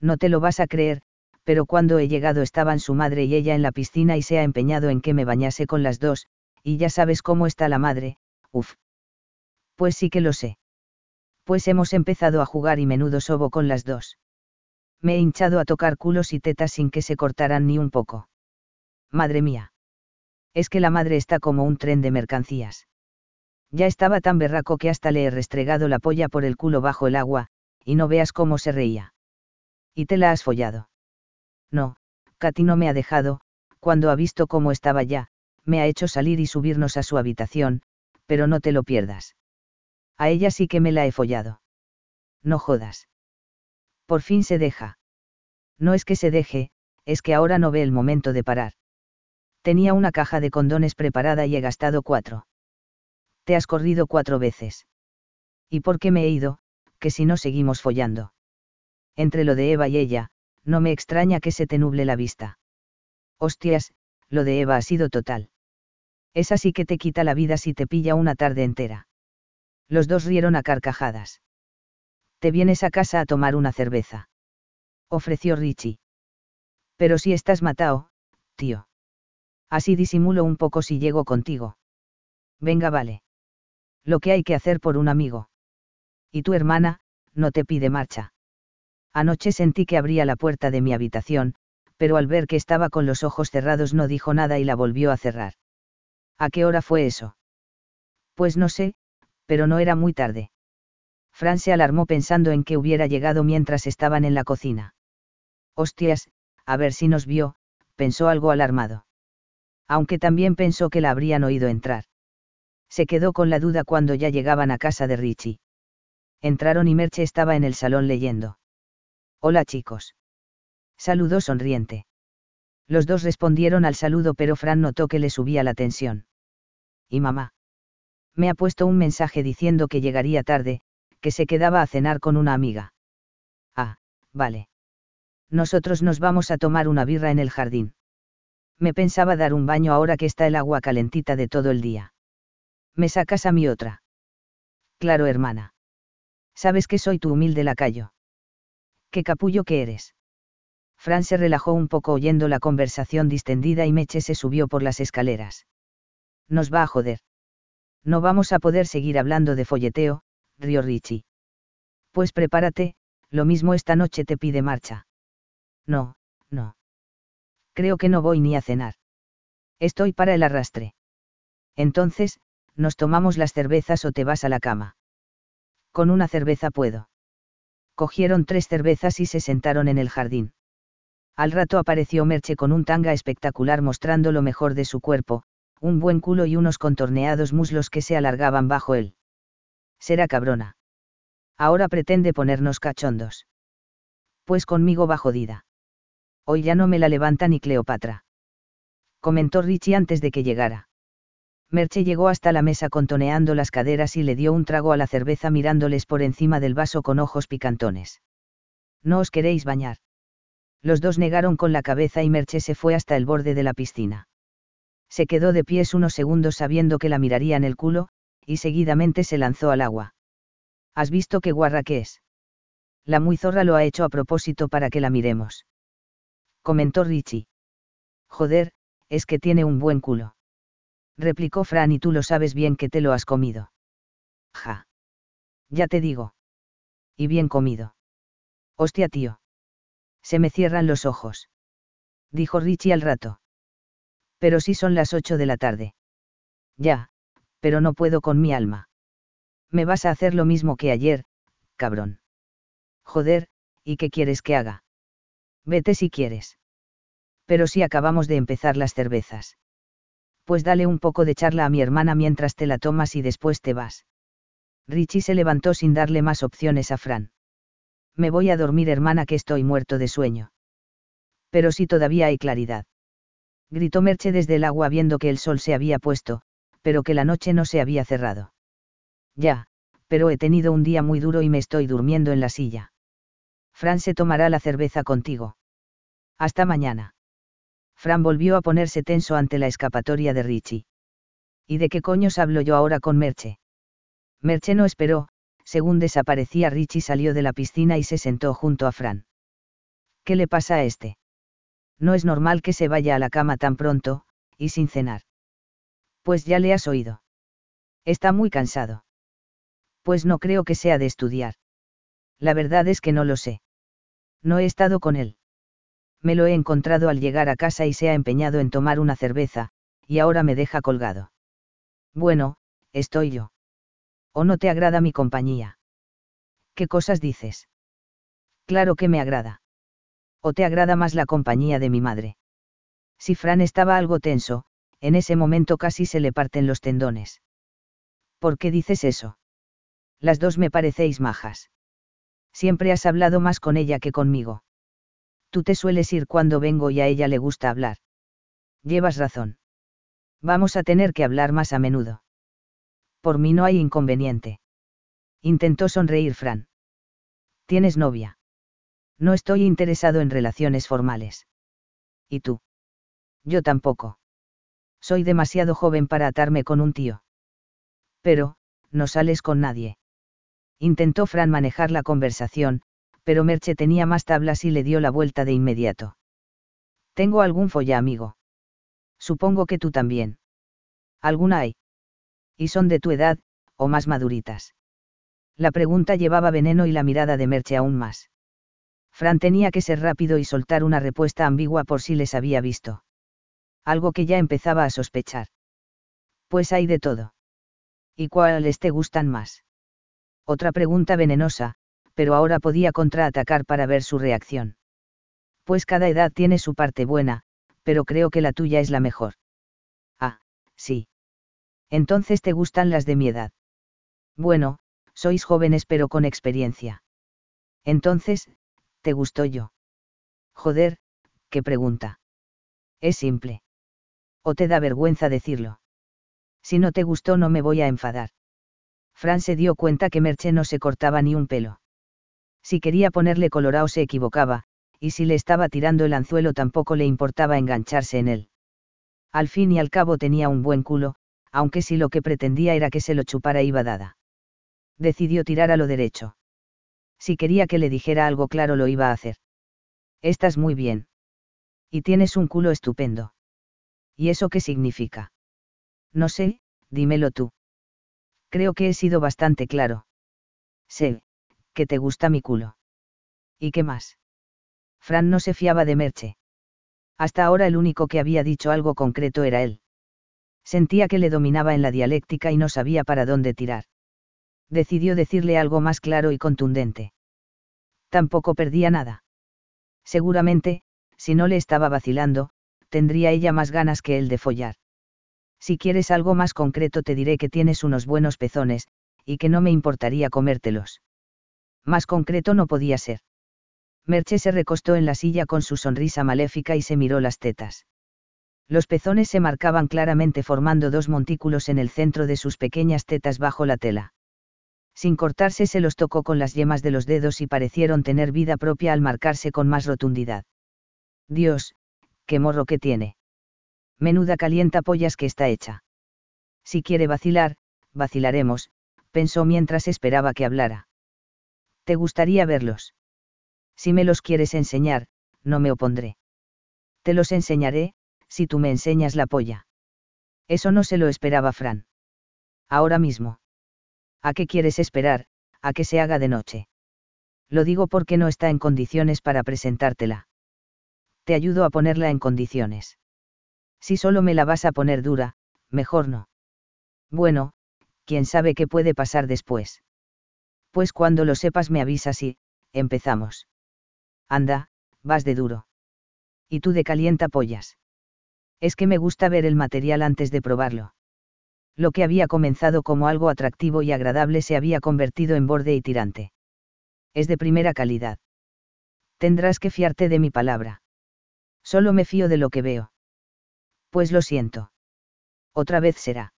No te lo vas a creer, pero cuando he llegado estaban su madre y ella en la piscina y se ha empeñado en que me bañase con las dos, y ya sabes cómo está la madre, uf. Pues sí que lo sé. Pues hemos empezado a jugar y menudo sobo con las dos. Me he hinchado a tocar culos y tetas sin que se cortaran ni un poco. Madre mía. Es que la madre está como un tren de mercancías. Ya estaba tan berraco que hasta le he restregado la polla por el culo bajo el agua, y no veas cómo se reía. ¿Y te la has follado? No, Katy no me ha dejado, cuando ha visto cómo estaba ya, me ha hecho salir y subirnos a su habitación, pero no te lo pierdas. A ella sí que me la he follado. No jodas. Por fin se deja. No es que se deje, es que ahora no ve el momento de parar. Tenía una caja de condones preparada y he gastado cuatro. Te has corrido cuatro veces. ¿Y por qué me he ido? Que si no seguimos follando entre lo de Eva y ella, no me extraña que se te nuble la vista. Hostias, lo de Eva ha sido total. Es así que te quita la vida si te pilla una tarde entera. Los dos rieron a carcajadas. Te vienes a casa a tomar una cerveza. Ofreció Richie. Pero si estás matado, tío. Así disimulo un poco si llego contigo. Venga, vale. Lo que hay que hacer por un amigo. Y tu hermana, no te pide marcha. Anoche sentí que abría la puerta de mi habitación, pero al ver que estaba con los ojos cerrados no dijo nada y la volvió a cerrar. ¿A qué hora fue eso? Pues no sé, pero no era muy tarde. Fran se alarmó pensando en que hubiera llegado mientras estaban en la cocina. Hostias, a ver si nos vio, pensó algo alarmado. Aunque también pensó que la habrían oído entrar. Se quedó con la duda cuando ya llegaban a casa de Richie. Entraron y Merche estaba en el salón leyendo. Hola chicos. Saludó sonriente. Los dos respondieron al saludo pero Fran notó que le subía la tensión. ¿Y mamá? Me ha puesto un mensaje diciendo que llegaría tarde, que se quedaba a cenar con una amiga. Ah, vale. Nosotros nos vamos a tomar una birra en el jardín. Me pensaba dar un baño ahora que está el agua calentita de todo el día. ¿Me sacas a mi otra? Claro, hermana. Sabes que soy tu humilde lacayo. Qué capullo que eres. Fran se relajó un poco oyendo la conversación distendida y Meche se subió por las escaleras. Nos va a joder. No vamos a poder seguir hablando de folleteo, rió Richie. Pues prepárate, lo mismo esta noche te pide marcha. No, no. Creo que no voy ni a cenar. Estoy para el arrastre. Entonces, nos tomamos las cervezas o te vas a la cama. Con una cerveza puedo. Cogieron tres cervezas y se sentaron en el jardín. Al rato apareció Merche con un tanga espectacular mostrando lo mejor de su cuerpo, un buen culo y unos contorneados muslos que se alargaban bajo él. Será cabrona. Ahora pretende ponernos cachondos. Pues conmigo va jodida. Hoy ya no me la levanta ni Cleopatra. Comentó Richie antes de que llegara. Merche llegó hasta la mesa contoneando las caderas y le dio un trago a la cerveza mirándoles por encima del vaso con ojos picantones. ¿No os queréis bañar? Los dos negaron con la cabeza y Merche se fue hasta el borde de la piscina. Se quedó de pies unos segundos sabiendo que la miraría en el culo, y seguidamente se lanzó al agua. ¿Has visto qué guarra que es? La muy zorra lo ha hecho a propósito para que la miremos. Comentó Richie. Joder, es que tiene un buen culo. Replicó Fran y tú lo sabes bien que te lo has comido. Ja. Ya te digo. Y bien comido. Hostia, tío. Se me cierran los ojos. Dijo Richie al rato. Pero sí son las ocho de la tarde. Ya, pero no puedo con mi alma. Me vas a hacer lo mismo que ayer, cabrón. Joder, ¿y qué quieres que haga? Vete si quieres. Pero si acabamos de empezar las cervezas. Pues dale un poco de charla a mi hermana mientras te la tomas y después te vas. Richie se levantó sin darle más opciones a Fran. Me voy a dormir hermana que estoy muerto de sueño. Pero si todavía hay claridad. Gritó Merche desde el agua viendo que el sol se había puesto, pero que la noche no se había cerrado. Ya, pero he tenido un día muy duro y me estoy durmiendo en la silla. Fran se tomará la cerveza contigo. Hasta mañana. Fran volvió a ponerse tenso ante la escapatoria de Richie. ¿Y de qué coños hablo yo ahora con Merche? Merche no esperó, según desaparecía Richie salió de la piscina y se sentó junto a Fran. ¿Qué le pasa a este? No es normal que se vaya a la cama tan pronto, y sin cenar. Pues ya le has oído. Está muy cansado. Pues no creo que sea de estudiar. La verdad es que no lo sé. No he estado con él. Me lo he encontrado al llegar a casa y se ha empeñado en tomar una cerveza, y ahora me deja colgado. Bueno, estoy yo. ¿O no te agrada mi compañía? ¿Qué cosas dices? Claro que me agrada. ¿O te agrada más la compañía de mi madre? Si Fran estaba algo tenso, en ese momento casi se le parten los tendones. ¿Por qué dices eso? Las dos me parecéis majas. Siempre has hablado más con ella que conmigo. Tú te sueles ir cuando vengo y a ella le gusta hablar. Llevas razón. Vamos a tener que hablar más a menudo. Por mí no hay inconveniente. Intentó sonreír Fran. ¿Tienes novia? No estoy interesado en relaciones formales. ¿Y tú? Yo tampoco. Soy demasiado joven para atarme con un tío. Pero, no sales con nadie. Intentó Fran manejar la conversación, pero Merche tenía más tablas y le dio la vuelta de inmediato. Tengo algún folla amigo. Supongo que tú también. ¿Alguna hay? ¿Y son de tu edad, o más maduritas? La pregunta llevaba veneno y la mirada de Merche aún más. Fran tenía que ser rápido y soltar una respuesta ambigua por si les había visto. Algo que ya empezaba a sospechar. Pues hay de todo. ¿Y cuáles te gustan más? Otra pregunta venenosa, pero ahora podía contraatacar para ver su reacción. Pues cada edad tiene su parte buena, pero creo que la tuya es la mejor. Ah, sí. Entonces te gustan las de mi edad. Bueno, sois jóvenes pero con experiencia. Entonces, ¿te gustó yo? Joder, qué pregunta. Es simple. ¿O te da vergüenza decirlo? Si no te gustó no me voy a enfadar. Fran se dio cuenta que Merche no se cortaba ni un pelo. Si quería ponerle colorado se equivocaba, y si le estaba tirando el anzuelo tampoco le importaba engancharse en él. Al fin y al cabo tenía un buen culo, aunque si lo que pretendía era que se lo chupara iba dada. Decidió tirar a lo derecho. Si quería que le dijera algo claro lo iba a hacer. Estás muy bien. Y tienes un culo estupendo. ¿Y eso qué significa? No sé, dímelo tú. Creo que he sido bastante claro. Sé, que te gusta mi culo. ¿Y qué más? Fran no se fiaba de Merche. Hasta ahora el único que había dicho algo concreto era él. Sentía que le dominaba en la dialéctica y no sabía para dónde tirar. Decidió decirle algo más claro y contundente. Tampoco perdía nada. Seguramente, si no le estaba vacilando, tendría ella más ganas que él de follar. Si quieres algo más concreto te diré que tienes unos buenos pezones, y que no me importaría comértelos. Más concreto no podía ser. Merche se recostó en la silla con su sonrisa maléfica y se miró las tetas. Los pezones se marcaban claramente formando dos montículos en el centro de sus pequeñas tetas bajo la tela. Sin cortarse se los tocó con las yemas de los dedos y parecieron tener vida propia al marcarse con más rotundidad. Dios, qué morro que tiene menuda calienta pollas que está hecha. Si quiere vacilar, vacilaremos, pensó mientras esperaba que hablara. ¿Te gustaría verlos? Si me los quieres enseñar, no me opondré. Te los enseñaré, si tú me enseñas la polla. Eso no se lo esperaba Fran. Ahora mismo. ¿A qué quieres esperar, a que se haga de noche? Lo digo porque no está en condiciones para presentártela. Te ayudo a ponerla en condiciones. Si solo me la vas a poner dura, mejor no. Bueno, quién sabe qué puede pasar después. Pues cuando lo sepas me avisas y, empezamos. Anda, vas de duro. Y tú de calienta pollas. Es que me gusta ver el material antes de probarlo. Lo que había comenzado como algo atractivo y agradable se había convertido en borde y tirante. Es de primera calidad. Tendrás que fiarte de mi palabra. Solo me fío de lo que veo. Pues lo siento. Otra vez será.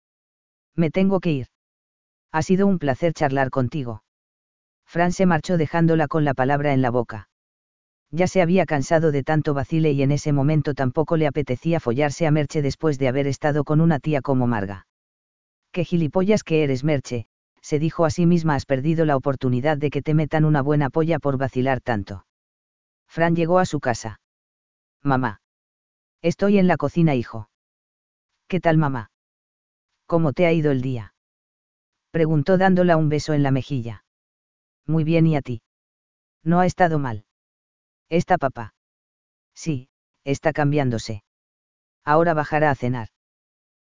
Me tengo que ir. Ha sido un placer charlar contigo. Fran se marchó dejándola con la palabra en la boca. Ya se había cansado de tanto vacile y en ese momento tampoco le apetecía follarse a Merche después de haber estado con una tía como Marga. Qué gilipollas que eres, Merche, se dijo a sí misma, has perdido la oportunidad de que te metan una buena polla por vacilar tanto. Fran llegó a su casa. Mamá. Estoy en la cocina, hijo. ¿Qué tal, mamá? ¿Cómo te ha ido el día? Preguntó dándola un beso en la mejilla. Muy bien, ¿y a ti? No ha estado mal. ¿Está papá? Sí, está cambiándose. Ahora bajará a cenar.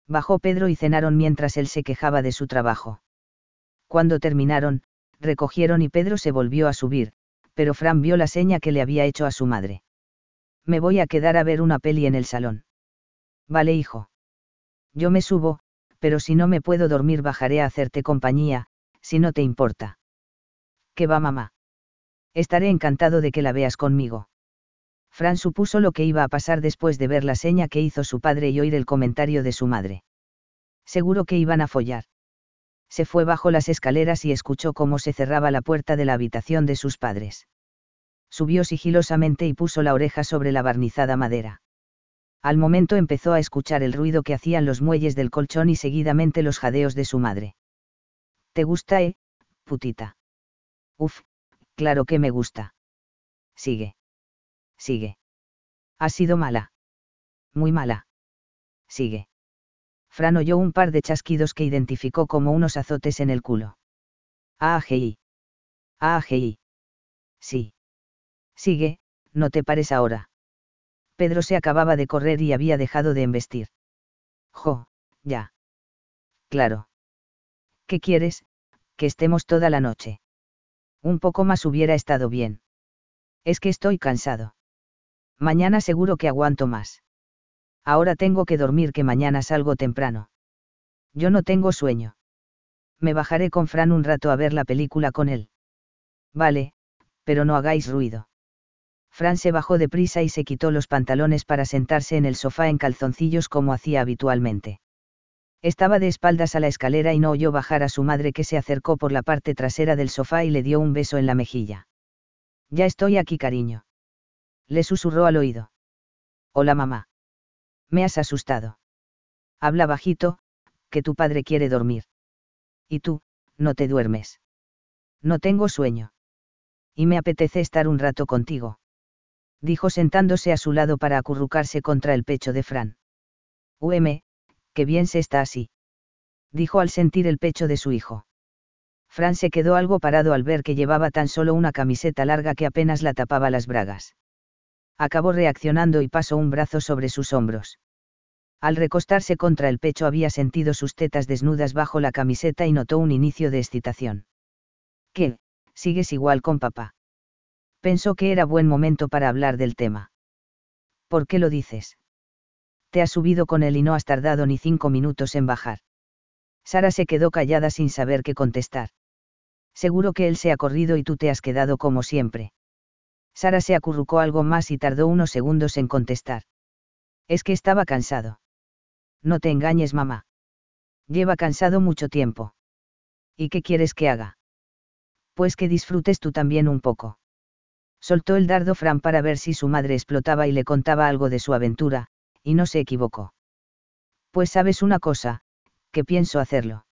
Bajó Pedro y cenaron mientras él se quejaba de su trabajo. Cuando terminaron, recogieron y Pedro se volvió a subir, pero Fran vio la seña que le había hecho a su madre me voy a quedar a ver una peli en el salón. Vale, hijo. Yo me subo, pero si no me puedo dormir bajaré a hacerte compañía, si no te importa. ¿Qué va, mamá? Estaré encantado de que la veas conmigo. Fran supuso lo que iba a pasar después de ver la seña que hizo su padre y oír el comentario de su madre. Seguro que iban a follar. Se fue bajo las escaleras y escuchó cómo se cerraba la puerta de la habitación de sus padres subió sigilosamente y puso la oreja sobre la barnizada madera. Al momento empezó a escuchar el ruido que hacían los muelles del colchón y seguidamente los jadeos de su madre. ¿Te gusta, eh, putita? Uf, claro que me gusta. Sigue. Sigue. Ha sido mala. Muy mala. Sigue. Fran oyó un par de chasquidos que identificó como unos azotes en el culo. Ah, Ah, Sí. Sigue, no te pares ahora. Pedro se acababa de correr y había dejado de embestir. Jo, ya. Claro. ¿Qué quieres? Que estemos toda la noche. Un poco más hubiera estado bien. Es que estoy cansado. Mañana seguro que aguanto más. Ahora tengo que dormir que mañana salgo temprano. Yo no tengo sueño. Me bajaré con Fran un rato a ver la película con él. Vale, pero no hagáis ruido. Fran se bajó deprisa y se quitó los pantalones para sentarse en el sofá en calzoncillos como hacía habitualmente. Estaba de espaldas a la escalera y no oyó bajar a su madre que se acercó por la parte trasera del sofá y le dio un beso en la mejilla. Ya estoy aquí, cariño. Le susurró al oído. Hola, mamá. Me has asustado. Habla bajito, que tu padre quiere dormir. Y tú, no te duermes. No tengo sueño. Y me apetece estar un rato contigo. Dijo sentándose a su lado para acurrucarse contra el pecho de Fran. UM, qué bien se está así. Dijo al sentir el pecho de su hijo. Fran se quedó algo parado al ver que llevaba tan solo una camiseta larga que apenas la tapaba las bragas. Acabó reaccionando y pasó un brazo sobre sus hombros. Al recostarse contra el pecho había sentido sus tetas desnudas bajo la camiseta y notó un inicio de excitación. ¿Qué? ¿Sigues igual con papá? Pensó que era buen momento para hablar del tema. ¿Por qué lo dices? Te has subido con él y no has tardado ni cinco minutos en bajar. Sara se quedó callada sin saber qué contestar. Seguro que él se ha corrido y tú te has quedado como siempre. Sara se acurrucó algo más y tardó unos segundos en contestar. Es que estaba cansado. No te engañes, mamá. Lleva cansado mucho tiempo. ¿Y qué quieres que haga? Pues que disfrutes tú también un poco. Soltó el dardo Fran para ver si su madre explotaba y le contaba algo de su aventura, y no se equivocó. Pues sabes una cosa, que pienso hacerlo.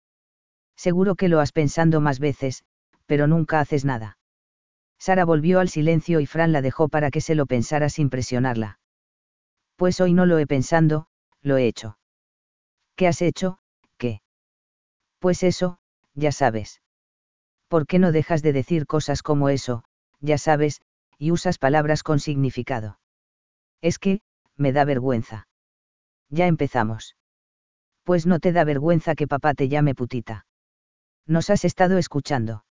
Seguro que lo has pensando más veces, pero nunca haces nada. Sara volvió al silencio y Fran la dejó para que se lo pensara sin presionarla. Pues hoy no lo he pensando, lo he hecho. ¿Qué has hecho? ¿Qué? Pues eso, ya sabes. ¿Por qué no dejas de decir cosas como eso, ya sabes, y usas palabras con significado? Es que, me da vergüenza. Ya empezamos. Pues no te da vergüenza que papá te llame putita. Nos has estado escuchando.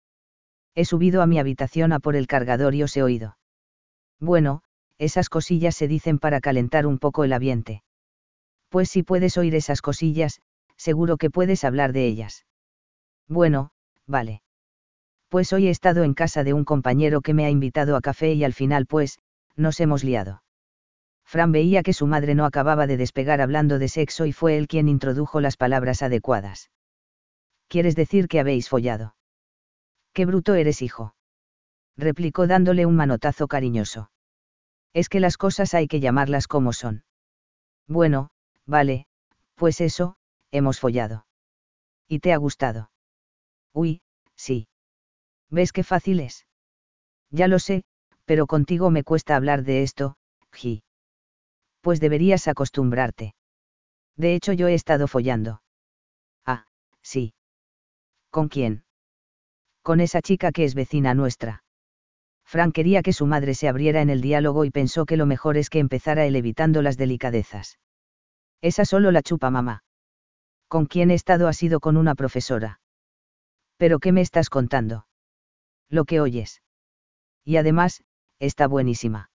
He subido a mi habitación a por el cargador y os he oído. Bueno, esas cosillas se dicen para calentar un poco el ambiente. Pues si puedes oír esas cosillas, seguro que puedes hablar de ellas. Bueno, vale. Pues hoy he estado en casa de un compañero que me ha invitado a café y al final pues, nos hemos liado. Fran veía que su madre no acababa de despegar hablando de sexo y fue él quien introdujo las palabras adecuadas. ¿Quieres decir que habéis follado? Qué bruto eres, hijo. replicó dándole un manotazo cariñoso. Es que las cosas hay que llamarlas como son. Bueno, vale, pues eso, hemos follado. ¿Y te ha gustado? Uy, sí. ¿Ves qué fácil es? Ya lo sé, pero contigo me cuesta hablar de esto, Gi pues deberías acostumbrarte. De hecho yo he estado follando. Ah, sí. ¿Con quién? Con esa chica que es vecina nuestra. Frank quería que su madre se abriera en el diálogo y pensó que lo mejor es que empezara él evitando las delicadezas. Esa solo la chupa mamá. ¿Con quién he estado ha sido con una profesora? ¿Pero qué me estás contando? Lo que oyes. Y además, está buenísima.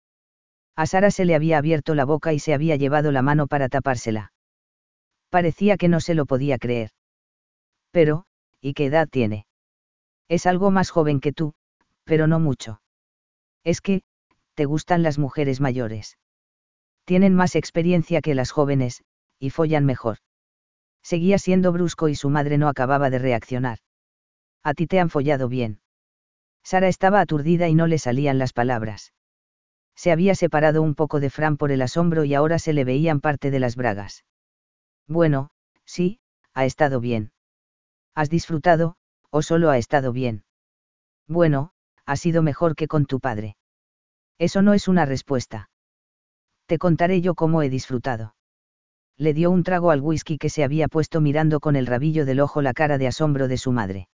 A Sara se le había abierto la boca y se había llevado la mano para tapársela. Parecía que no se lo podía creer. Pero, ¿y qué edad tiene? Es algo más joven que tú, pero no mucho. Es que, te gustan las mujeres mayores. Tienen más experiencia que las jóvenes, y follan mejor. Seguía siendo brusco y su madre no acababa de reaccionar. A ti te han follado bien. Sara estaba aturdida y no le salían las palabras se había separado un poco de Fran por el asombro y ahora se le veían parte de las bragas. Bueno, sí, ha estado bien. ¿Has disfrutado, o solo ha estado bien? Bueno, ha sido mejor que con tu padre. Eso no es una respuesta. Te contaré yo cómo he disfrutado. Le dio un trago al whisky que se había puesto mirando con el rabillo del ojo la cara de asombro de su madre.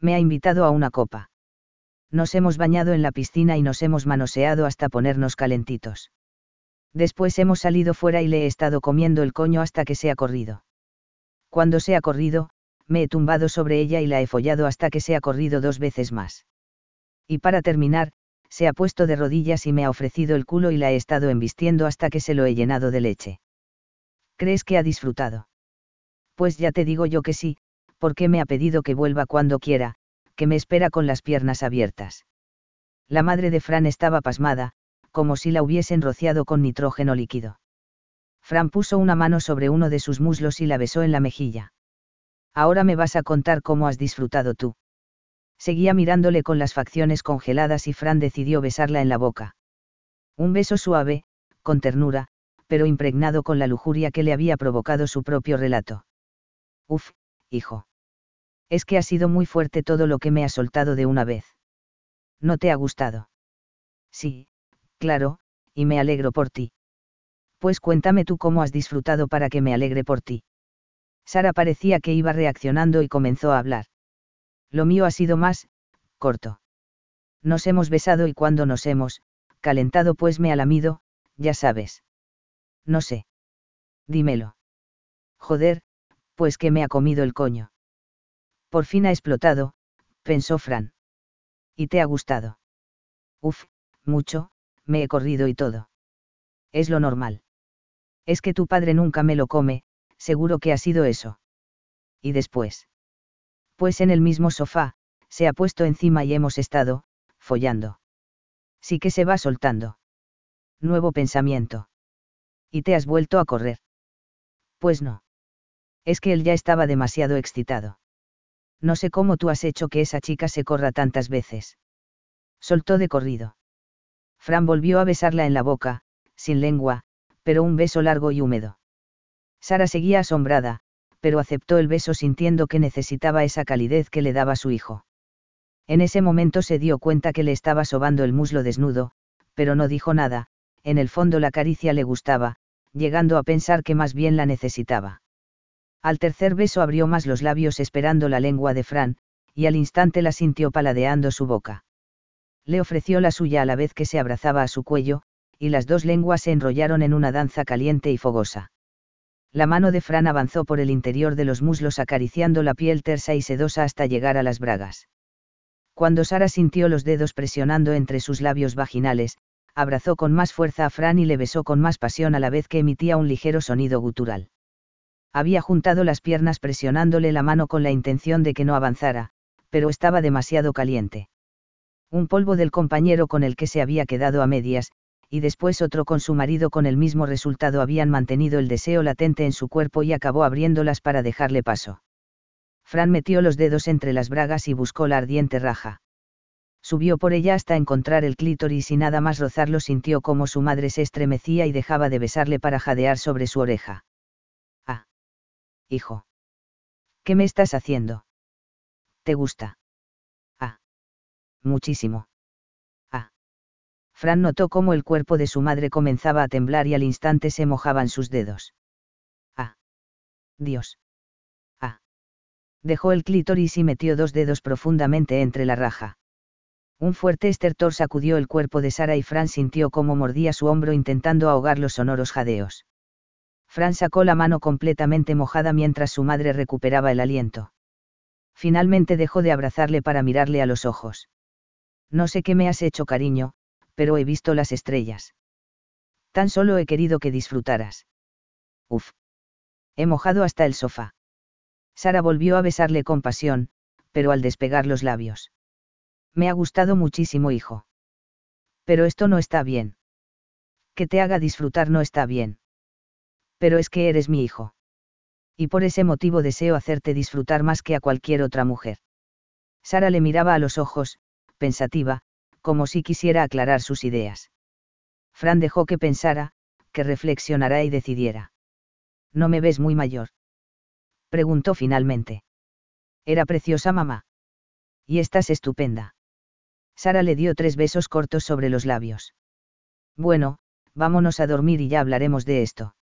Me ha invitado a una copa. Nos hemos bañado en la piscina y nos hemos manoseado hasta ponernos calentitos. Después hemos salido fuera y le he estado comiendo el coño hasta que se ha corrido. Cuando se ha corrido, me he tumbado sobre ella y la he follado hasta que se ha corrido dos veces más. Y para terminar, se ha puesto de rodillas y me ha ofrecido el culo y la he estado embistiendo hasta que se lo he llenado de leche. ¿Crees que ha disfrutado? Pues ya te digo yo que sí, porque me ha pedido que vuelva cuando quiera, que me espera con las piernas abiertas. La madre de Fran estaba pasmada, como si la hubiesen rociado con nitrógeno líquido. Fran puso una mano sobre uno de sus muslos y la besó en la mejilla. Ahora me vas a contar cómo has disfrutado tú. Seguía mirándole con las facciones congeladas y Fran decidió besarla en la boca. Un beso suave, con ternura, pero impregnado con la lujuria que le había provocado su propio relato. Uf, hijo. Es que ha sido muy fuerte todo lo que me ha soltado de una vez. ¿No te ha gustado? Sí, claro, y me alegro por ti. Pues cuéntame tú cómo has disfrutado para que me alegre por ti. Sara parecía que iba reaccionando y comenzó a hablar. Lo mío ha sido más, corto. Nos hemos besado y cuando nos hemos, calentado pues me ha lamido, ya sabes. No sé. Dímelo. Joder, pues que me ha comido el coño. Por fin ha explotado, pensó Fran. ¿Y te ha gustado? Uf, mucho, me he corrido y todo. Es lo normal. Es que tu padre nunca me lo come, seguro que ha sido eso. Y después. Pues en el mismo sofá, se ha puesto encima y hemos estado, follando. Sí que se va soltando. Nuevo pensamiento. ¿Y te has vuelto a correr? Pues no. Es que él ya estaba demasiado excitado. No sé cómo tú has hecho que esa chica se corra tantas veces. Soltó de corrido. Fran volvió a besarla en la boca, sin lengua, pero un beso largo y húmedo. Sara seguía asombrada, pero aceptó el beso sintiendo que necesitaba esa calidez que le daba su hijo. En ese momento se dio cuenta que le estaba sobando el muslo desnudo, pero no dijo nada, en el fondo la caricia le gustaba, llegando a pensar que más bien la necesitaba. Al tercer beso abrió más los labios esperando la lengua de Fran, y al instante la sintió paladeando su boca. Le ofreció la suya a la vez que se abrazaba a su cuello, y las dos lenguas se enrollaron en una danza caliente y fogosa. La mano de Fran avanzó por el interior de los muslos acariciando la piel tersa y sedosa hasta llegar a las bragas. Cuando Sara sintió los dedos presionando entre sus labios vaginales, abrazó con más fuerza a Fran y le besó con más pasión a la vez que emitía un ligero sonido gutural. Había juntado las piernas presionándole la mano con la intención de que no avanzara, pero estaba demasiado caliente. Un polvo del compañero con el que se había quedado a medias, y después otro con su marido con el mismo resultado habían mantenido el deseo latente en su cuerpo y acabó abriéndolas para dejarle paso. Fran metió los dedos entre las bragas y buscó la ardiente raja. Subió por ella hasta encontrar el clítoris y nada más rozarlo sintió como su madre se estremecía y dejaba de besarle para jadear sobre su oreja. Ah. Hijo. ¿Qué me estás haciendo? ¿Te gusta? Ah. Muchísimo. Fran notó cómo el cuerpo de su madre comenzaba a temblar y al instante se mojaban sus dedos. Ah. Dios. Ah. Dejó el clítoris y metió dos dedos profundamente entre la raja. Un fuerte estertor sacudió el cuerpo de Sara y Fran sintió cómo mordía su hombro intentando ahogar los sonoros jadeos. Fran sacó la mano completamente mojada mientras su madre recuperaba el aliento. Finalmente dejó de abrazarle para mirarle a los ojos. No sé qué me has hecho, cariño, pero he visto las estrellas. Tan solo he querido que disfrutaras. Uf. He mojado hasta el sofá. Sara volvió a besarle con pasión, pero al despegar los labios. Me ha gustado muchísimo, hijo. Pero esto no está bien. Que te haga disfrutar no está bien. Pero es que eres mi hijo. Y por ese motivo deseo hacerte disfrutar más que a cualquier otra mujer. Sara le miraba a los ojos, pensativa, como si quisiera aclarar sus ideas. Fran dejó que pensara, que reflexionara y decidiera. ¿No me ves muy mayor? Preguntó finalmente. Era preciosa mamá. Y estás estupenda. Sara le dio tres besos cortos sobre los labios. Bueno, vámonos a dormir y ya hablaremos de esto.